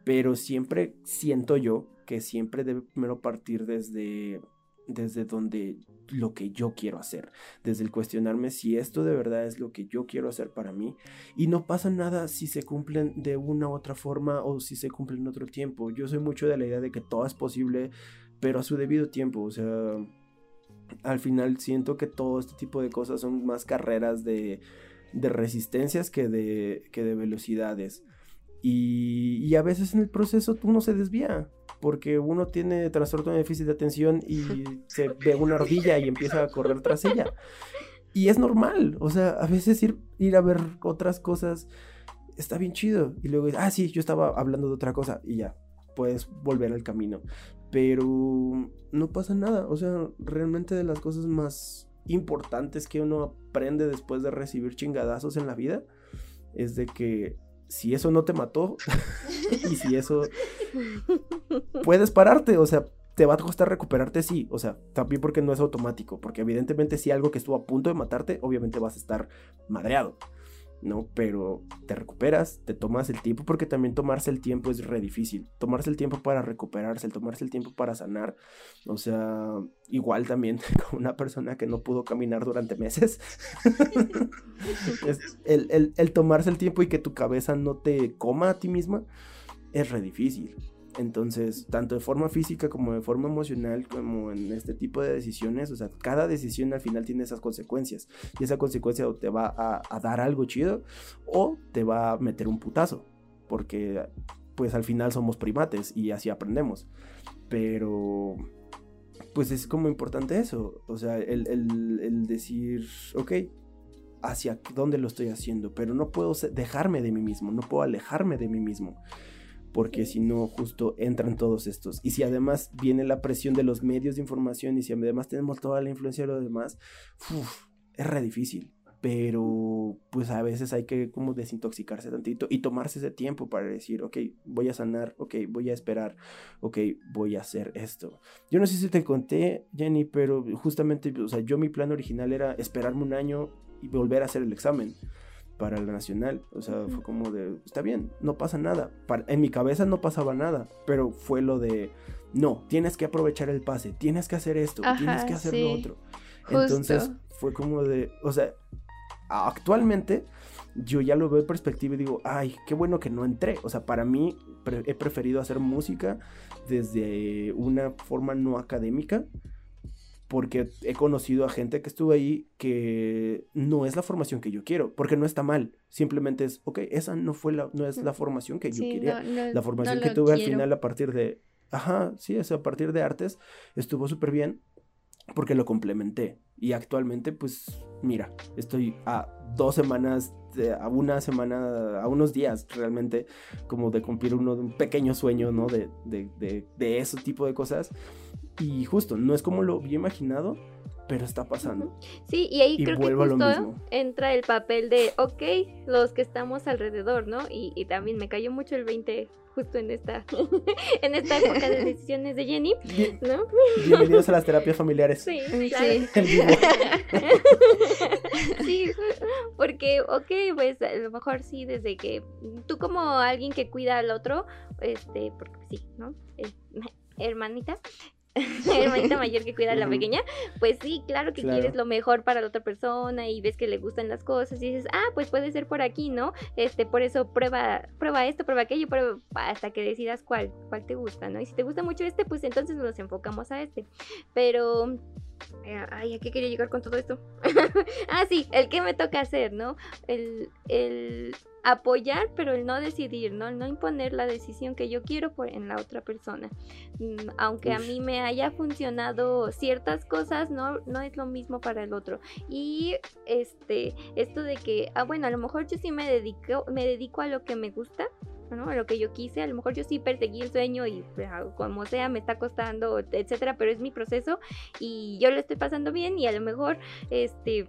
Pero siempre siento yo que siempre debe primero partir desde, desde donde lo que yo quiero hacer, desde el cuestionarme si esto de verdad es lo que yo quiero hacer para mí y no pasa nada si se cumplen de una u otra forma o si se cumplen en otro tiempo. Yo soy mucho de la idea de que todo es posible, pero a su debido tiempo, o sea, al final siento que todo este tipo de cosas son más carreras de de resistencias que de, que de velocidades. Y, a veces en el proceso uno se desvía, porque uno tiene trastorno de déficit de atención y se ve una ardilla y empieza a correr tras ella. Y es normal, o sea, a veces ir, ir a ver otras cosas está bien chido. Y luego, ah, sí, yo estaba hablando de otra cosa y ya, puedes volver al camino. Pero no pasa nada, o sea, realmente de las cosas más importantes que uno aprende después de recibir chingadazos en la vida es de que si eso no te mató y si eso puedes pararte, o sea, te va a costar recuperarte, sí, o sea, también porque no es automático, porque evidentemente si algo que estuvo a punto de matarte, obviamente vas a estar madreado. ¿No? Pero te recuperas, te tomas el tiempo, porque también tomarse el tiempo es re difícil. Tomarse el tiempo para recuperarse, el tomarse el tiempo para sanar. O sea, igual también con una persona que no pudo caminar durante meses. el, el tomarse el tiempo y que tu cabeza no te coma a ti misma es re difícil. Entonces, tanto de forma física como de forma emocional, como en este tipo de decisiones, o sea, cada decisión al final tiene esas consecuencias. Y esa consecuencia te va a, dar algo chido o te va a meter un putazo. Porque, pues al final somos primates y así aprendemos. Pero, pues es como importante eso. O sea, el, el decir, ok, hacia dónde lo estoy haciendo, pero no puedo dejarme de mí mismo, no puedo alejarme de mí mismo porque si no, justo entran todos estos. Y si además viene la presión de los medios de información y si además tenemos toda la influencia de los demás, es re difícil. Pero pues a veces hay que como desintoxicarse tantito y tomarse ese tiempo para decir, ok, voy a sanar, ok, voy a esperar, ok, voy a hacer esto. Yo no sé si te conté, Jenny, pero justamente, o sea, yo mi plan original era esperarme un año y volver a hacer el examen para la nacional. O sea, fue como de, está bien, no pasa nada. en mi cabeza no pasaba nada, pero fue lo de, no, tienes que aprovechar el pase, tienes que hacer esto, tienes que hacer lo otro. Entonces fue como de, o sea, actualmente yo ya lo veo en perspectiva y digo, ay, qué bueno que no entré. O sea, para mí he preferido hacer música desde una forma no académica porque he conocido a gente que estuvo ahí que no es la formación que yo quiero, porque no está mal, simplemente es, ok, esa no fue la, no es la formación que yo quería, la formación que tuve al final a partir de, ajá, sí, a partir de artes estuvo súper bien, porque lo complementé, y actualmente pues, mira, estoy a dos semanas, a una semana, a unos días realmente, como de cumplir uno, un pequeño sueño, ¿no? De, de, de, de ese tipo de cosas, y justo, no es como lo había imaginado, pero está pasando. Sí, y ahí creo que justo entra el papel de, ok, los que estamos alrededor, ¿no? Y, también me cayó mucho el 20 justo en esta, en esta época de decisiones de Jenny, ¿no? Bienvenidos a las terapias familiares. Sí, sí. sí, porque, ok, pues a lo mejor sí, desde que tú como alguien que cuida al otro, este, porque sí, ¿no? hermanita, hermanita mayor que cuida a la pequeña, pues sí, claro que quieres lo mejor para la otra persona y ves que le gustan las cosas y dices, ah, pues puede ser por aquí, ¿no? Este, por eso prueba, prueba esto, prueba aquello, prueba hasta que decidas cuál, cuál te gusta, ¿no? Y si te gusta mucho este, pues entonces nos enfocamos a este. Pero eh, ay, ¿a qué quería llegar con todo esto? ah, sí, el que me toca hacer, ¿no? El, el apoyar, pero el no decidir, ¿no? El no imponer la decisión que yo quiero por, en la otra persona. Mm, aunque a mí me haya funcionado ciertas cosas, no, no es lo mismo para el otro. Y este, esto de que, ah, bueno, a lo mejor yo sí me dedico, me dedico a lo que me gusta, ¿no? A lo que yo quise, a lo mejor yo sí perseguí el sueño y pues, como sea me está costando, etcétera, pero es mi proceso y yo lo estoy pasando bien y a lo mejor este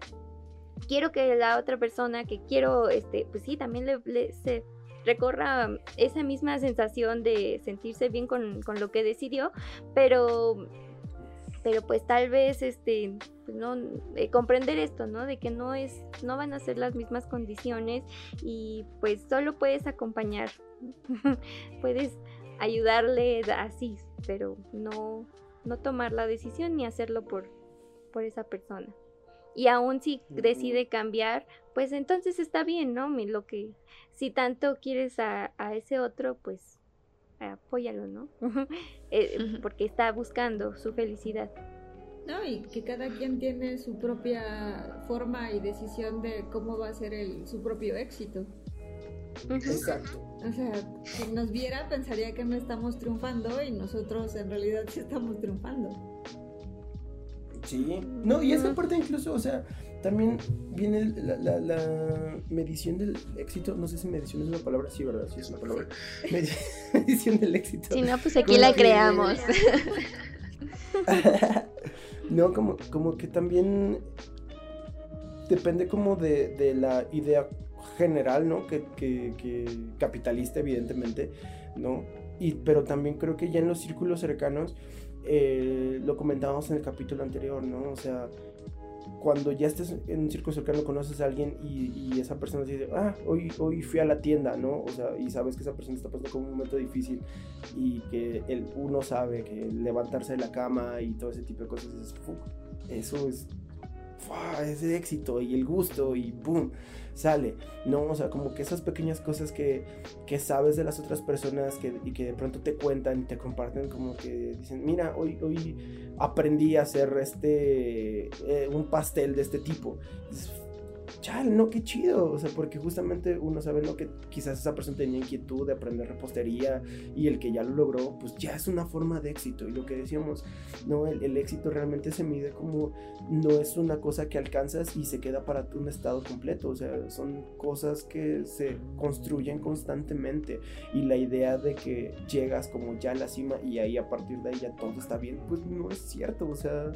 quiero que la otra persona que quiero este pues sí también le, se recorra esa misma sensación de sentirse bien con, con lo que decidió, pero pero pues tal vez este pues no comprender esto no de que no es no van a ser las mismas condiciones y pues solo puedes acompañar puedes ayudarle así pero no no tomar la decisión ni hacerlo por por esa persona y aún si decide cambiar pues entonces está bien no lo que si tanto quieres a, a ese otro pues apóyalo no eh, porque está buscando su felicidad no, y que cada quien tiene su propia forma y decisión de cómo va a ser el, su propio éxito. Exacto. O sea, quien nos viera pensaría que no estamos triunfando y nosotros en realidad sí estamos triunfando. Sí, no, y esa parte incluso, o sea, también viene la, la, medición del éxito, no sé si medición es una palabra, sí, ¿verdad? Sí es una palabra. medición del éxito. Si no, pues aquí la creamos. No, como, como que también depende como de, la idea general, ¿no? Que, capitalista, evidentemente, ¿no? Y, pero también creo que ya en los círculos cercanos, eh, lo comentábamos en el capítulo anterior, ¿no? O sea, cuando ya estés en un círculo cercano, conoces a alguien y, esa persona te dice, ah, hoy, hoy fui a la tienda, ¿no? O sea, y sabes que esa persona está pasando por un momento difícil y que el, uno sabe que levantarse de la cama y todo ese tipo de cosas, es, eso es, es éxito y el gusto y ¡pum! Sale, ¿no? O sea, como que esas pequeñas cosas que, que sabes de las otras personas que, y que de pronto te cuentan y te comparten, como que dicen, mira, hoy, hoy aprendí a hacer este, eh, un pastel de este tipo chal, no, qué chido. O sea, porque justamente uno sabe, ¿no? Que quizás esa persona tenía inquietud de aprender repostería y el que ya lo logró, pues ya es una forma de éxito. Y lo que decíamos, ¿no? El, éxito realmente se mide como no es una cosa que alcanzas y se queda para un estado completo. O sea, son cosas que se construyen constantemente. Y la idea de que llegas como ya a la cima y ahí a partir de ahí ya todo está bien, pues no es cierto. O sea,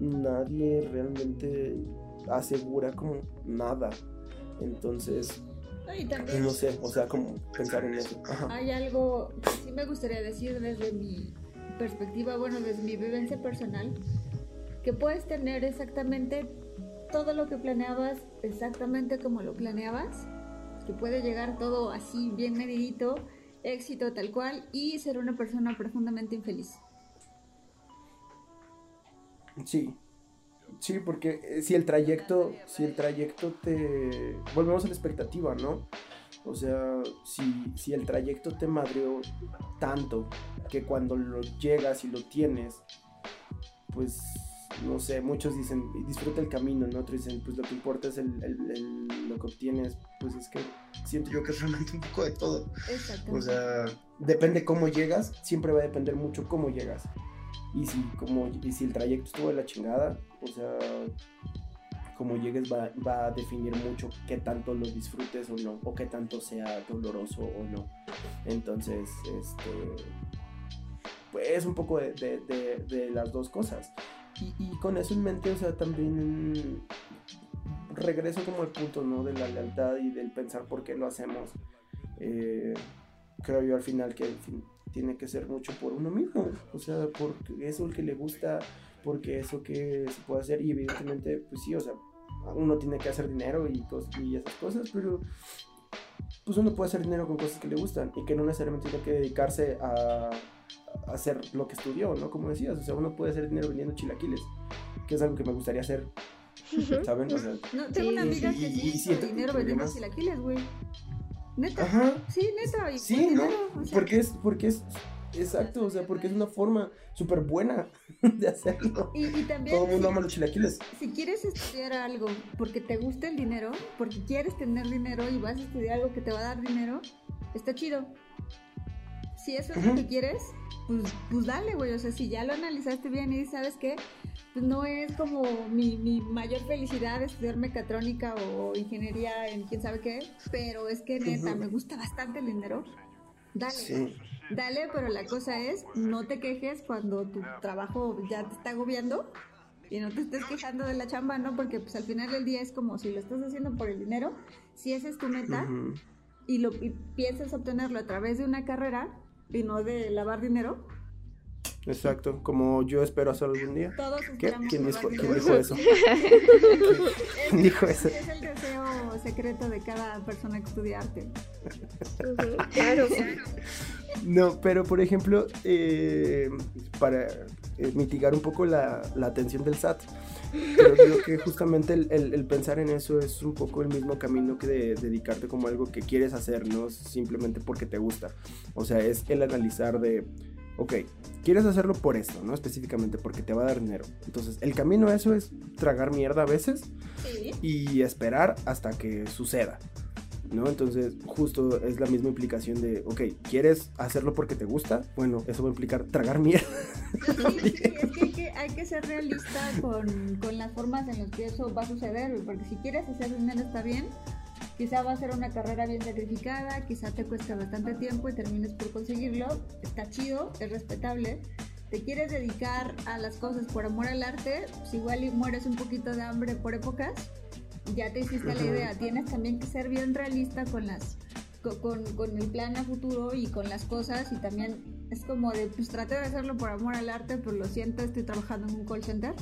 nadie realmente asegura como nada. Entonces, no sé, o sea, como pensar en eso. Hay algo que sí me gustaría decir desde mi perspectiva, bueno, desde mi vivencia personal, que puedes tener exactamente todo lo que planeabas, exactamente como lo planeabas, que puede llegar todo así bien medidito, éxito tal cual, y ser una persona profundamente infeliz. Sí, Sí, porque eh, si el trayecto, si el trayecto te... Volvemos a la expectativa, ¿no? O sea, si, si el trayecto te madreó tanto que cuando lo llegas y lo tienes, pues, no sé, muchos dicen, disfruta el camino, ¿no? Otros dicen, pues lo que importa es el, lo que obtienes, pues es que siento yo que es realmente un poco de todo. O sea, depende cómo llegas, siempre va a depender mucho cómo llegas. Y si, como, y si el trayecto estuvo de la chingada, o sea, como llegues va, a definir mucho qué tanto lo disfrutes o no, o qué tanto sea doloroso o no. Entonces, este, pues es un poco de, las dos cosas. Y, con eso en mente, o sea, también regreso como al punto, ¿no? De la lealtad y del pensar por qué lo hacemos. Eh, creo yo al final que tiene que ser mucho por uno mismo, o sea, porque eso el que le gusta, porque eso que se puede hacer y evidentemente, pues sí, o sea, uno tiene que hacer dinero y, y esas cosas, pero pues uno puede hacer dinero con cosas que le gustan y que no necesariamente tiene que dedicarse a, hacer lo que estudió, ¿no? Como decías, o sea, uno puede hacer dinero vendiendo chilaquiles, que es algo que me gustaría hacer, ¿saben? O sea, no, tengo una amiga que sí, dinero vendiendo chilaquiles, güey. Neta. Ajá. Sí, neta. sí, ¿no? Porque es, porque es, exacto, o sea, porque es una forma súper buena de hacerlo. Y, también. Todo el mundo ama los chilaquiles. Si quieres estudiar algo porque te gusta el dinero, porque quieres tener dinero y vas a estudiar algo que te va a dar dinero, está chido. Si eso es lo que quieres, pues, pues dale, güey. O sea, si ya lo analizaste bien y sabes qué, pues no es como mi, mi, mayor felicidad estudiar mecatrónica o ingeniería en quién sabe qué, pero es que neta, me gusta bastante el dinero. Dale. Dale, pero la cosa es, no te quejes cuando tu trabajo ya te está agobiando y no te estés quejando de la chamba, ¿no? Porque pues al final del día es como si lo estás haciendo por el dinero, si esa es tu meta y, lo, y piensas obtenerlo a través de una carrera y no de lavar dinero, Exacto, como yo espero hacer algún día. Todos ¿Qué? ¿Quién, dijo, ¿Quién dijo eso? ¿Quién dijo eso? Es el deseo secreto de cada persona que estudia arte. Claro. No, pero por ejemplo, eh, para eh, mitigar un poco la, la atención del SAT, pero creo que justamente el, el- el pensar en eso es un poco el mismo camino que de dedicarte como algo que quieres hacer, no simplemente porque te gusta. O sea, es el analizar de, ok, quieres hacerlo por esto, no específicamente porque te va a dar dinero. Entonces, el camino a eso es tragar mierda a veces Sí. y esperar hasta que suceda. ¿No? Entonces, justo es la misma implicación de, ok, ¿quieres hacerlo porque te gusta? Bueno, eso va a implicar tragar mierda. Sí, es que hay, que hay que ser realista con, con las formas en las que eso va a suceder, porque si quieres hacer dinero está bien, quizá va a ser una carrera bien sacrificada, quizá te cueste bastante tiempo y termines por conseguirlo, está chido, es respetable. Te quieres dedicar a las cosas por amor al arte, pues igual y mueres un poquito de hambre por épocas, ya te hiciste la idea, tienes también que ser bien realista con las co- con, con el plan a futuro y con las cosas y también es como de pues traté de hacerlo por amor al arte pero lo siento estoy trabajando en un call center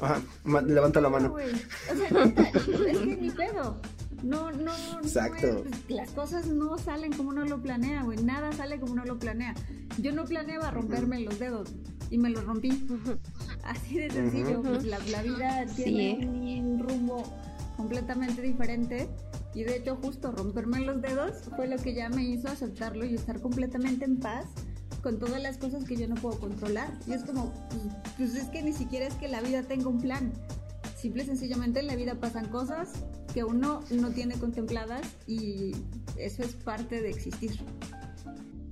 Ajá, levanta la No, mano. güey. o sea neta, es que ni pedo no no no Exacto. es- las cosas no salen como uno lo planea güey nada sale como uno lo planea yo no planeaba romperme los dedos y me los rompí así de sencillo Ujú. pues la, la vida tiene un rumbo completamente diferente y de hecho justo romperme los dedos fue lo que ya me hizo aceptarlo y estar completamente en paz con todas las cosas que yo no puedo controlar y es como pues, pues es que ni siquiera es que la vida tenga un plan simple y sencillamente en la vida pasan cosas que uno no tiene contempladas y eso es parte de existir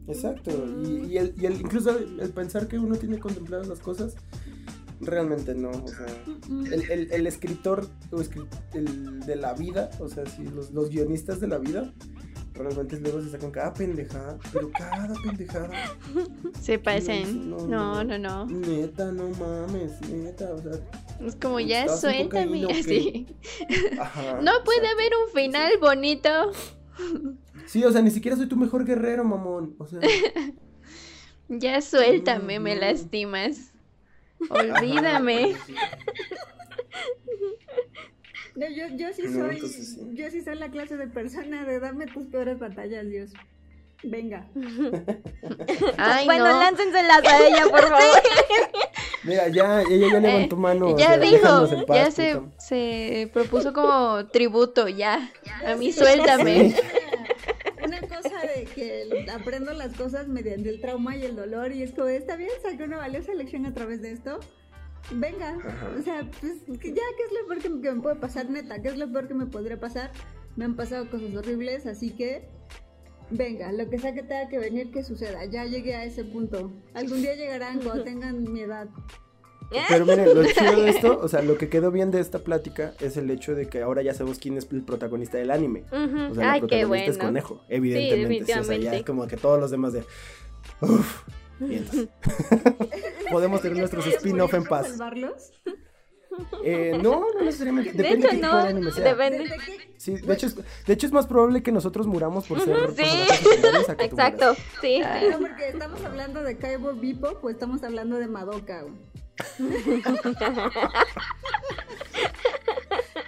Exacto. Y, y el, y el- incluso el, pensar que uno tiene contempladas las cosas, realmente no. O sea, el, el- el escritor o escri- el de la vida, o sea, sí, los, los guionistas de la vida, realmente luego se sacan cada pendejada, pero cada pendejada. Se parecen. No, No, no. no, no. Neta, no mames, neta, o sea, Es como ya ¿Estás en suéltame. así. ajá. No puede haber un final bonito. Sí, o sea, ni siquiera soy tu mejor guerrero, mamón. O sea, Ya suéltame, me lastimas. Olvídame. No, yo, yo sí No, soy entonces sí. yo sí soy la clase de persona de dame tus peores batallas Dios venga Ay, bueno, no. láncenselas a ella, por favor. Mira, ya, ella ya levantó mano. o ya sea, dijo, paz, ya se, se propuso como tributo, ya. A mí suéltame. Sí. una cosa de que aprendo las cosas mediante el trauma y el dolor y es como está bien saqué una valiosa lección a través de esto venga Ajá. o sea pues ya qué es lo peor que, que me puede pasar neta qué es lo peor que me podría pasar me han pasado cosas horribles así que venga lo que sea que tenga que venir que suceda ya llegué a ese punto algún día llegarán cuando tengan mi edad Pero miren, lo chido de esto, o sea, lo que quedó bien de esta plática es el hecho de que ahora ya sabemos quién es el protagonista del anime. Ujú. O sea, Ay, el qué protagonista bueno. es Conejo, evidentemente. sí, o sea, ya definitivamente. es como que todos los demás de. Uff, vientos. Podemos tener nuestros ¿Podemos spin-off en paz. salvarlos Eh, no, no necesariamente. De Depende hecho, no. de anime sea. Depende. De hecho, es, de hecho es más probable que nosotros muramos por ser sí. a que Exacto, sí. No, porque estamos hablando de Kaibo Bebop o estamos hablando de Madoka.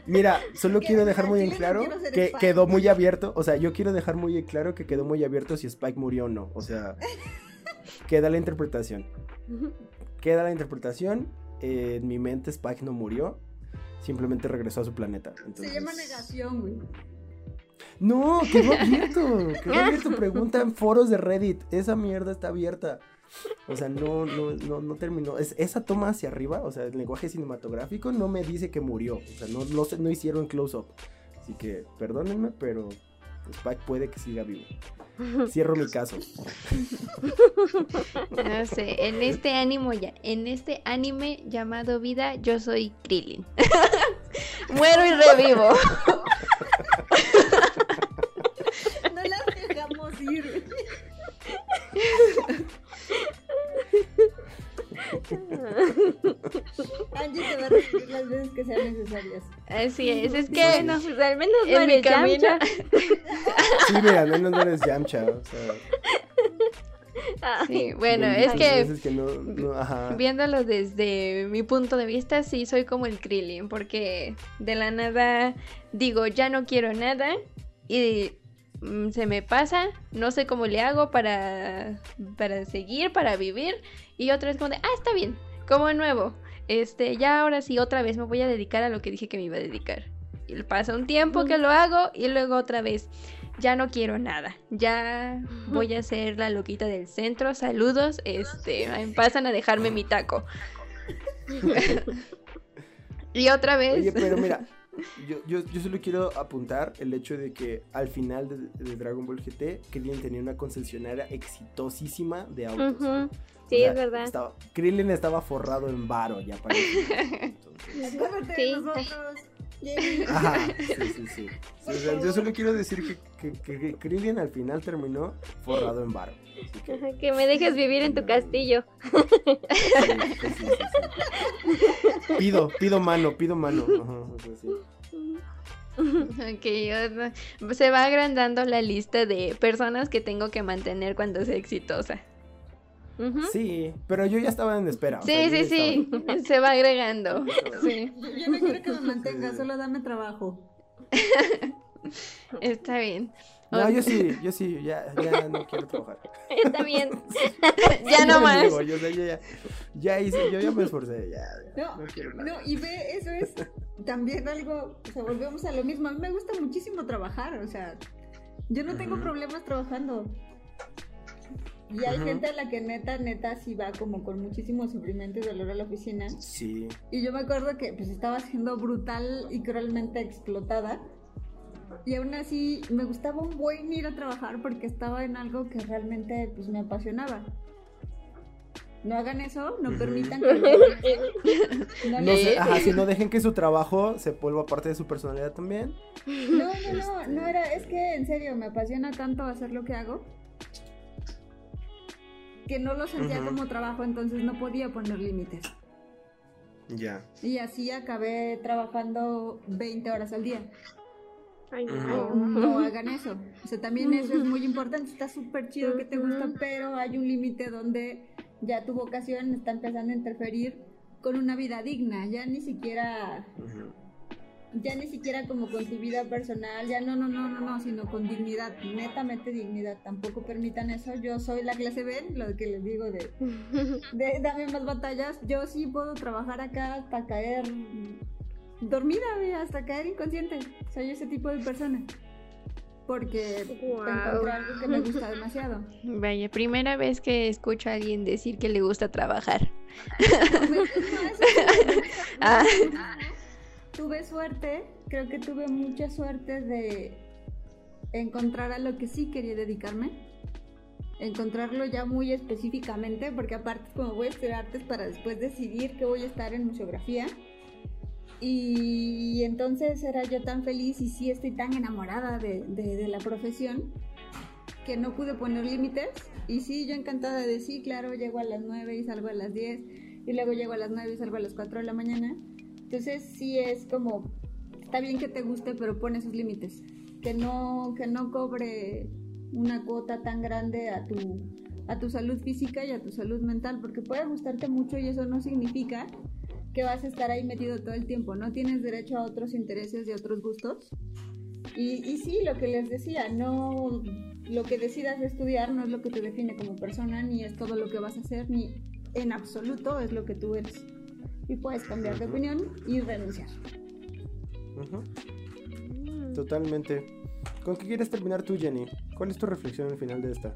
Mira, solo quiero dejar muy en claro no que quedó muy abierto. O sea, yo quiero dejar muy en claro que quedó muy abierto si Spike murió o no. O sea, queda la interpretación. Queda la interpretación. eh, en mi mente, Spike no murió. Simplemente regresó a su planeta. Entonces... Se llama negación, güey. No, quedó abierto. Quedó abierto. Pregunta en foros de Reddit. Esa mierda está abierta. O sea, no, no, no, no terminó. Es, esa toma hacia arriba, o sea, el lenguaje cinematográfico no me dice que murió. O sea, no, no hicieron close-up. Así que, perdónenme, pero Spike puede que siga vivo. Cierro mi caso. No sé, en este ánimo ya, en este anime llamado vida, yo soy Krillin. Muero y revivo. No las dejamos ir. Angie te va a revivir las veces que sean necesarias. Así es, es que Bueno, pues al menos no en mi camino. Sí, mira, al menos no eres Yamcha. O sea, Sí, bueno, es que, viéndolo desde mi punto de vista, sí soy como el Krillin, porque de la nada digo, ya no quiero nada y mm, se me pasa, no sé cómo le hago para, para seguir, para vivir, y otra vez como de, ah, está bien, como nuevo, este, ya ahora sí, otra vez me voy a dedicar a lo que dije que me iba a dedicar. Y pasa un tiempo que lo hago y luego otra vez ya no quiero nada. Ya voy a ser la loquita del centro. Saludos. Este, pasan a dejarme mi taco. y otra vez. Oye, pero mira, yo, yo, yo, solo quiero apuntar el hecho de que al final de, Dragon Ball GT, Krillin tenía una concesionaria exitosísima de autos. Sí, es verdad. Estaba, Krillin estaba forrado en varo ya para sí. Ajá, sí, sí, sí. yo solo quiero decir que, que, Krillin al final terminó forrado en varo. Que... me dejes vivir en tu castillo. pido, pido mano, pido mano. Ok, se va agrandando la lista de personas que tengo que mantener cuando sea exitosa. Sí, pero yo ya estaba en espera. Sí, sí, sí, se va agregando. Sí. Yo no quiero que me mantenga, solo dame trabajo. Está bien. No, yo sí, yo sí, ya, ya no quiero trabajar. Está bien. ya no más. yo, ya, ya, hice, yo ya me esforcé, ya. no, no, quiero nada. No, y ve, eso es también algo, o sea, volvemos a lo mismo. A mí me gusta muchísimo trabajar, o sea, yo no tengo problemas trabajando. Y hay gente a la que neta, neta, sí va como con muchísimo sufrimiento y dolor a la oficina. Sí. Y yo me acuerdo que pues estaba siendo brutal y cruelmente explotada. Y aún así me gustaba un buen ir a trabajar porque estaba en algo que realmente pues me apasionaba. No hagan eso, no permitan que... no, no ajá, si no dejen que su trabajo se vuelva parte de su personalidad también. No, no, no, no era, es que en serio me apasiona tanto hacer lo que hago que no lo sentía como trabajo, entonces no podía poner límites. Ya. Y así acabé trabajando 20 horas al día. Ay, no. no. hagan eso. O sea, también eso es muy importante. Está súper chido que te gusta, pero hay un límite donde ya tu vocación está empezando a interferir con una vida digna. Ya ni siquiera ya ni siquiera como con tu vida personal, ya no, no, no, no, no, sino con dignidad, netamente dignidad. Tampoco permitan eso. Yo soy la clase B, lo que les digo de, de dame más batallas. Yo sí puedo trabajar acá hasta caer dormida, hasta caer inconsciente. Soy ese tipo de persona. Porque encontré algo que me gusta demasiado. Vaya, primera vez que escucho a alguien decir que le gusta trabajar. tuve suerte, creo que tuve mucha suerte de encontrar a lo que sí quería dedicarme. Encontrarlo ya muy específicamente, porque aparte como voy a estudiar artes para después decidir que voy a estar en museografía. Y entonces era yo tan feliz y sí estoy tan enamorada de, de la profesión que no pude poner límites. Y sí, yo encantada de sí, claro, llego a las 9 y salgo a las 10. Y luego llego a las 9 y salgo a las 4 de la mañana. Entonces sí es como, está bien que te guste, pero pone sus límites. Que no, que no cobre una cuota tan grande a tu, a tu salud física y a tu salud mental, porque puede gustarte mucho y eso no significa que vas a estar ahí metido todo el tiempo, no tienes derecho a otros intereses y otros gustos. Y, y sí, lo que les decía, no, lo que decidas estudiar no es lo que te define como persona, ni es todo lo que vas a hacer, ni en absoluto es lo que tú eres y puedes cambiar de opinión y renunciar. Totalmente. ¿Con qué quieres terminar tú, Jenny? ¿Cuál es tu reflexión al final de esta?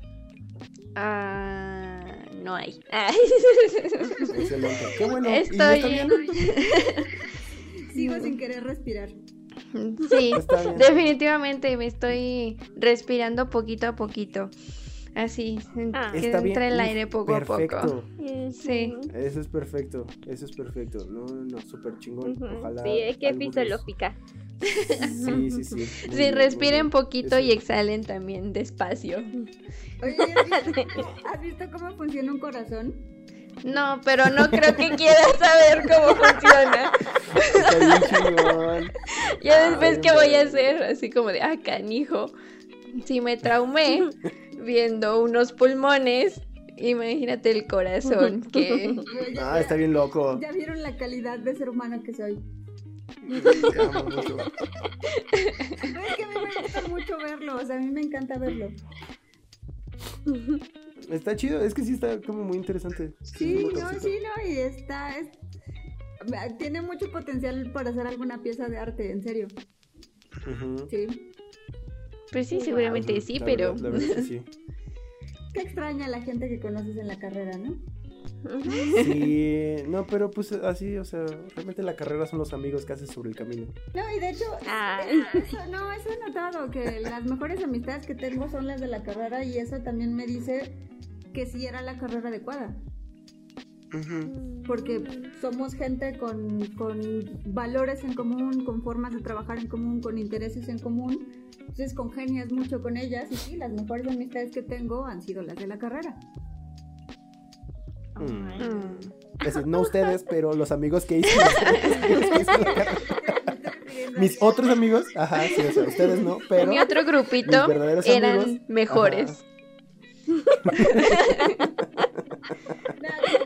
Ah, no hay. Excelente. Qué bueno. Estoy... Sigo sin querer respirar. Sí, definitivamente me estoy respirando poquito a poquito. Así, ah. que entra el aire poco a poco. Sí. Eso es perfecto, eso es perfecto. No, no, súper chingón. Ojalá. Sí, es que fisiológica. Sí, sí, sí. sí, respiren poquito y exhalen también despacio. Oye, ¿has visto, cómo funciona un corazón? No, pero no creo que quieras saber cómo funciona. Está bien chingón. Ya después, ¿qué voy a hacer? Así como de, ah, canijo. Si me traumé, viendo unos pulmones Imagínate el corazón que... Ah, está bien loco. Ya vieron la calidad de ser humano que soy. es que a mí me gusta mucho verlo, o sea, a mí me encanta verlo. Está chido, es que sí está como muy interesante. Sí, no, sí, no, y está, tiene mucho potencial para hacer alguna pieza de arte, en serio. Sí. Pues sí, seguramente sí, pero... sí. Qué extraña la gente que conoces en la carrera, ¿no? Sí, no, pero pues así, o sea, realmente la carrera son los amigos que haces sobre el camino. No, y de hecho, no, eso he notado, que las mejores amistades que tengo son las de la carrera y eso también me dice que sí era la carrera adecuada. Porque somos gente con, con, valores en común, con formas de trabajar en común, con intereses en común. Entonces congenias mucho con ellas y sí, las mejores amistades que tengo han sido las de la carrera. Mm. no ustedes, pero los amigos que hice. Mis otros amigos, ajá, sí, o sea, ustedes no, pero. Mi otro grupito eran mejores. no,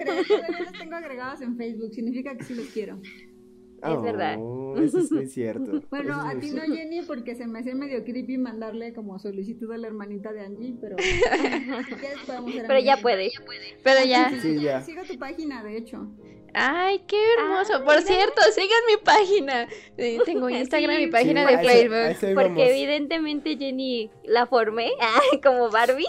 todavía los tengo agregados en Facebook, significa que sí los quiero es verdad. Oh, eso es muy cierto. bueno, a ti no, Jenny, porque se me hacía medio creepy mandarle como solicitud a la hermanita de Angie, pero. pero ya puede. Pero ya. Sí, ya. Sigo tu página, de hecho. Ay, qué hermoso. Por cierto, sigan mi página. Eh, tengo Instagram y página de Facebook. Porque evidentemente Jenny la formé como Barbie.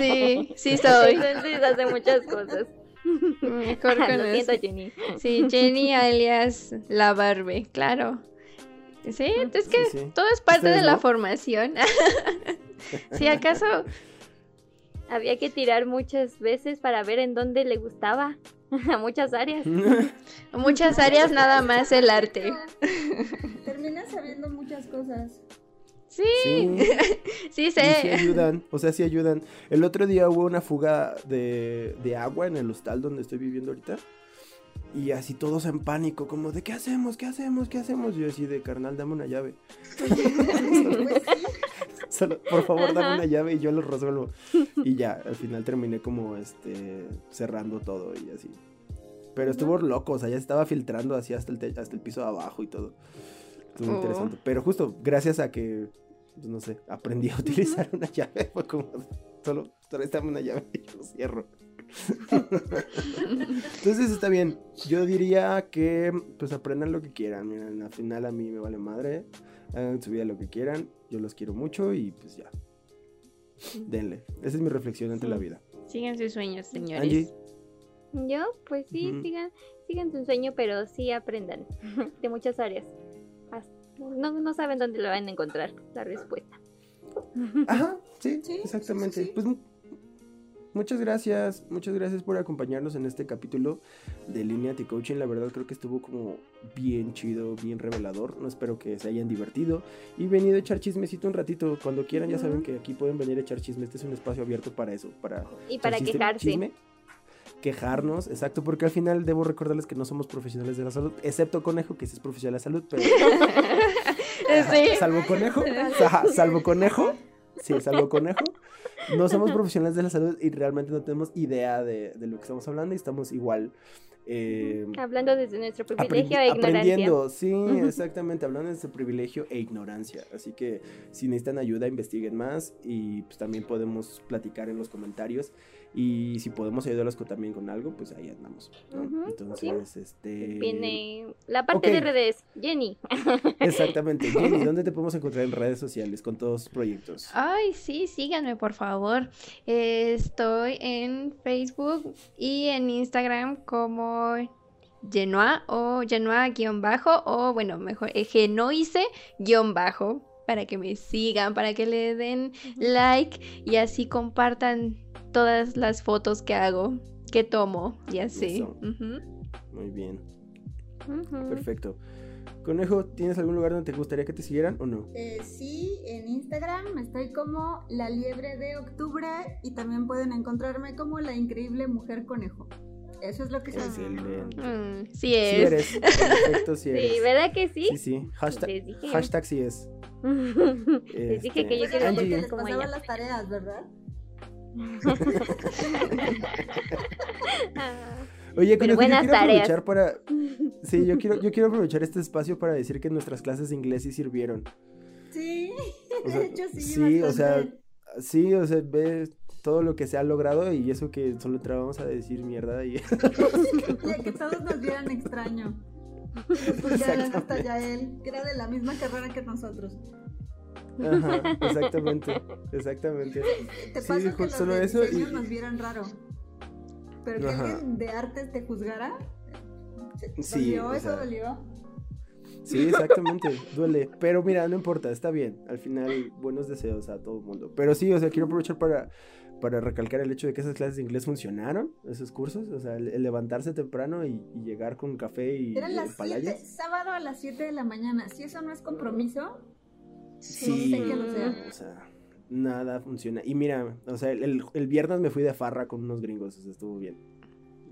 Sí, sí soy. Entonces hace muchas cosas. Mejor con Lo Jenny. Sí, Jenny alias la Barbie, claro. Sí, es que todo es parte de la formación. si acaso había que tirar muchas veces para ver en dónde le gustaba. A muchas áreas. muchas áreas nada más el arte. Terminas sabiendo muchas cosas. Sí, sí, sé. Sí ayudan, o sea, sí ayudan. El otro día hubo una fuga de, de agua en el hostal donde estoy viviendo ahorita. Y así todos en pánico, como de ¿qué hacemos? ¿Qué hacemos? ¿Qué hacemos? Yo así de carnal, dame una llave. por favor, dame una llave y yo lo resuelvo. Y ya, al final terminé como este cerrando todo y así. Pero estuvo loco, o sea, ya estaba filtrando así hasta el, hasta el piso de abajo y todo. Estuvo interesante. Oh. Pero justo gracias a que pues no sé, aprendí a utilizar una llave. Fue como, solo, solo está una llave y yo lo cierro. Entonces está bien. Yo diría que pues aprendan lo que quieran. Miren, al final a mí me vale madre. Hagan su vida lo que quieran. Yo los quiero mucho y pues ya. Denle. Esa es mi reflexión ante la vida. Sigan sus sueños, señores. Yo, pues sí, sigan, sigan su sueño, pero sí aprendan de muchas áreas no, no saben dónde lo van a encontrar la respuesta. Ajá, sí, exactamente. Pues muchas gracias, muchas gracias por acompañarnos en este capítulo de Lineati Coaching. La verdad creo que estuvo como bien chido, bien revelador. No espero que se hayan divertido y venido a echar chismecito un ratito. Cuando quieran ya saben que aquí pueden venir a echar chisme. Este es un espacio abierto para eso, para y para quejarse quejarnos, exacto, porque al final debo recordarles que no somos profesionales de la salud, excepto Conejo, que sí es profesional de la salud, pero... Salvo Conejo, salvo Conejo, sí, salvo Conejo, no somos profesionales de la salud y realmente no tenemos idea de, de lo que estamos hablando y estamos igual eh, hablando desde nuestro privilegio e ignorancia. Aprendiendo, sí, exactamente, hablando de nuestro privilegio e ignorancia. Así que si necesitan ayuda, investiguen más y pues también podemos platicar en los comentarios. Y si podemos ayudarlos también con algo, pues ahí andamos. Entonces, este. Viene la parte de redes, Jenny. Exactamente. Jenny, ¿dónde te podemos encontrar en redes sociales con todos los proyectos? Ay, sí, síganme, por favor. estoy en Facebook y en Instagram como Genoa o Genoa-bajo o bueno, mejor eh, Genoice-bajo para que me sigan, para que le den like y así compartan todas las fotos que hago, que tomo y así. Muy bien. Perfecto. Conejo, ¿tienes algún lugar donde te gustaría que te siguieran o no? Eh, sí, en Instagram estoy como la liebre de octubre y también pueden encontrarme como la increíble mujer conejo. Eso es lo que se mm, sí es. Sí eres. Perfecto, sí eres. Sí, ¿verdad que sí? Sí, sí. Hashtag, hashtag sí es. Les dije que yo quiero Angie. les pasaba las tareas, ¿verdad? Oye, con yo quiero aprovechar para. Sí, yo quiero, yo quiero aprovechar este espacio para decir que nuestras clases de inglés sí sirvieron. Sí, de hecho sí. Sí, o sea, sí, o sea, ve todo lo que se ha logrado y eso que solo entrábamos a decir mierda y. que todos nos vieran extraño. hasta ya él, que era de la misma carrera que nosotros. Ajá, exactamente, exactamente. Te pasa sí, que los solo de eso y... nos vieran raro. Pero que alguien de arte te juzgara, sí, ¿dolió? ¿Eso dolió? Sí, exactamente, duele. Pero mira, no importa, está bien. Al final, buenos deseos a todo el mundo. Pero sí, o sea, quiero aprovechar para, para recalcar el hecho de que esas clases de inglés funcionaron, esos cursos. O sea, el, levantarse temprano y, llegar con café y. Eran las 7, sábado a las 7 de la mañana. Si eso no es compromiso, sí, no sé sea. O sea, nada funciona. Y mira, o sea, el, el, viernes me fui de farra con unos gringos, o sea, estuvo bien.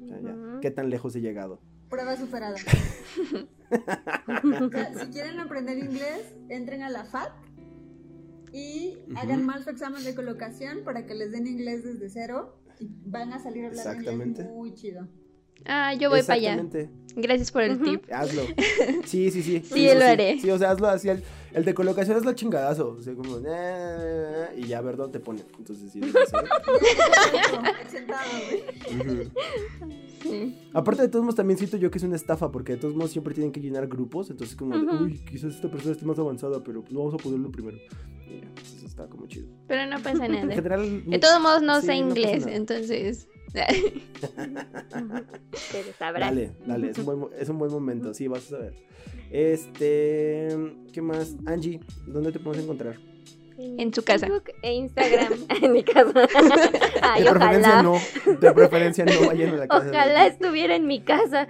O sea, ya. ¿Qué tan lejos he llegado? Prueba superada. si quieren aprender inglés, entren a la FAT y hagan mal su examen de colocación para que les den inglés desde cero y van a salir hablando inglés muy chido. Ah, yo voy para allá. Gracias por el tip. Hazlo. Sí, sí, sí. Sí, lo haré. Sí, o sea, hazlo así. El, el de colocación es la chingadazo. O sea, como. y ya a ver dónde te pone. Entonces, sí. Aparte de todos modos, también siento yo que es una estafa, porque de todos modos siempre tienen que llenar grupos. Entonces, como, uy, quizás esta persona esté más avanzada, pero no vamos a poderlo primero. Y ya, eso está como chido. Pero no pasa nada. En general. De todos modos, no sé inglés, entonces. Dale, dale, es un, buen, es un buen momento, sí, vas a saber. Este, ¿qué más? Angie, ¿dónde te podemos encontrar? En su casa. Facebook e Instagram. en mi casa. de preferencia no. De preferencia no vayan a la casa. Ojalá estuviera en mi casa.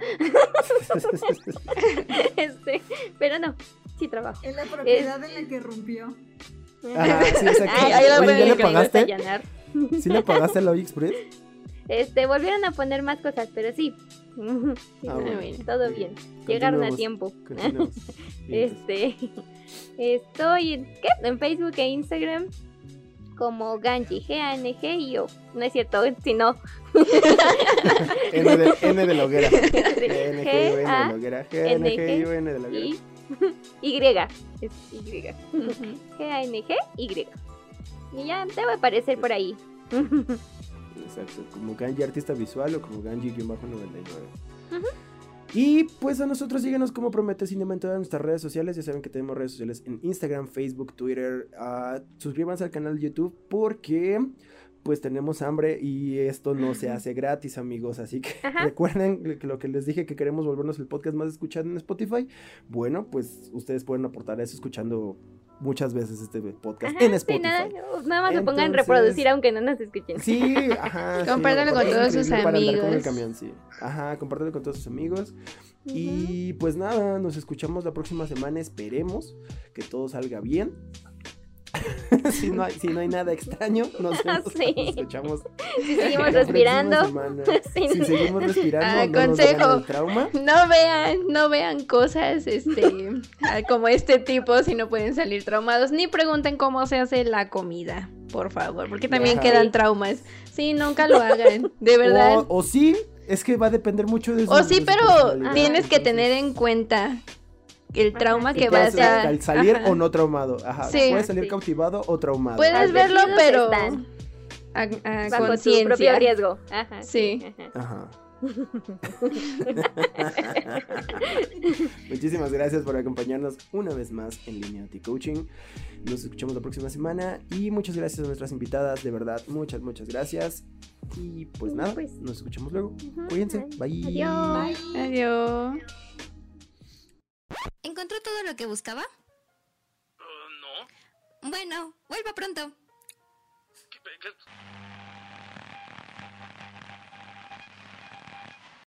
este, pero no, sí trabajo. En la propiedad en la que rompió. Ajá, sí, exacto. Ahí, Oye, ¿ya le pagaste? ¿Sí le pagaste el Express? Este, volvieron a poner más cosas, pero sí. Ah, todo bien. Llegaron a tiempo. este, estoy en, ¿qué? en Facebook e Instagram como Ganji, G-A-N-G y yo. No es cierto, si no. N de, N de la hoguera. N, G, N de la hoguera. G, N, G, N de la hoguera. Y, Es Y. G-A-N-G, Y. Y ya a aparecer por ahí. Exacto, como Ganji Artista Visual o como Ganji-99. Y pues a nosotros síguenos como Promete Cinema en todas nuestras redes sociales. Ya saben que tenemos redes sociales en Instagram, Facebook, Twitter. Uh, suscríbanse al canal de YouTube porque pues tenemos hambre y esto no se hace gratis, amigos. Así que recuerden lo que les dije que queremos volvernos el podcast más escuchado en Spotify. Bueno, pues ustedes pueden aportar eso escuchando muchas veces este podcast en Spotify. nada, nada, más lo pongan reproducir aunque no nos escuchen. Sí, ajá. Compártelo con todos sus amigos. Con el camión, sí. Ajá, compártelo con todos sus amigos. Y pues nada, nos escuchamos la próxima semana. Esperemos que todo salga bien. si, no hay, si no hay nada extraño, nos, escuchamos. Si seguimos respirando. Si seguimos respirando, ah, consejo, trauma. no vean, no vean cosas este ah, como este tipo si no pueden salir traumados, ni pregunten cómo se hace la comida, por favor, porque también quedan traumas. Sí, nunca lo hagan, de verdad. O, sí, es que va a depender mucho de eso. O sí, pero tienes que tener en cuenta el trauma que va a ser. Al salir o no traumado. Ajá. Puedes salir cautivado o traumado. Puedes verlo, pero. A, a Bajo tu propio riesgo. Ajá. Sí. Ajá. Muchísimas gracias por acompañarnos una vez más en Línea Coaching. Nos escuchamos la próxima semana y muchas gracias a nuestras invitadas, de verdad, muchas, muchas gracias. Y pues nada, pues. nos escuchamos luego. Cuídense, bye. Adiós. Adiós. ¿Encontró todo lo que buscaba? Uh, no. Bueno, vuelva pronto. ¿Qué, qué?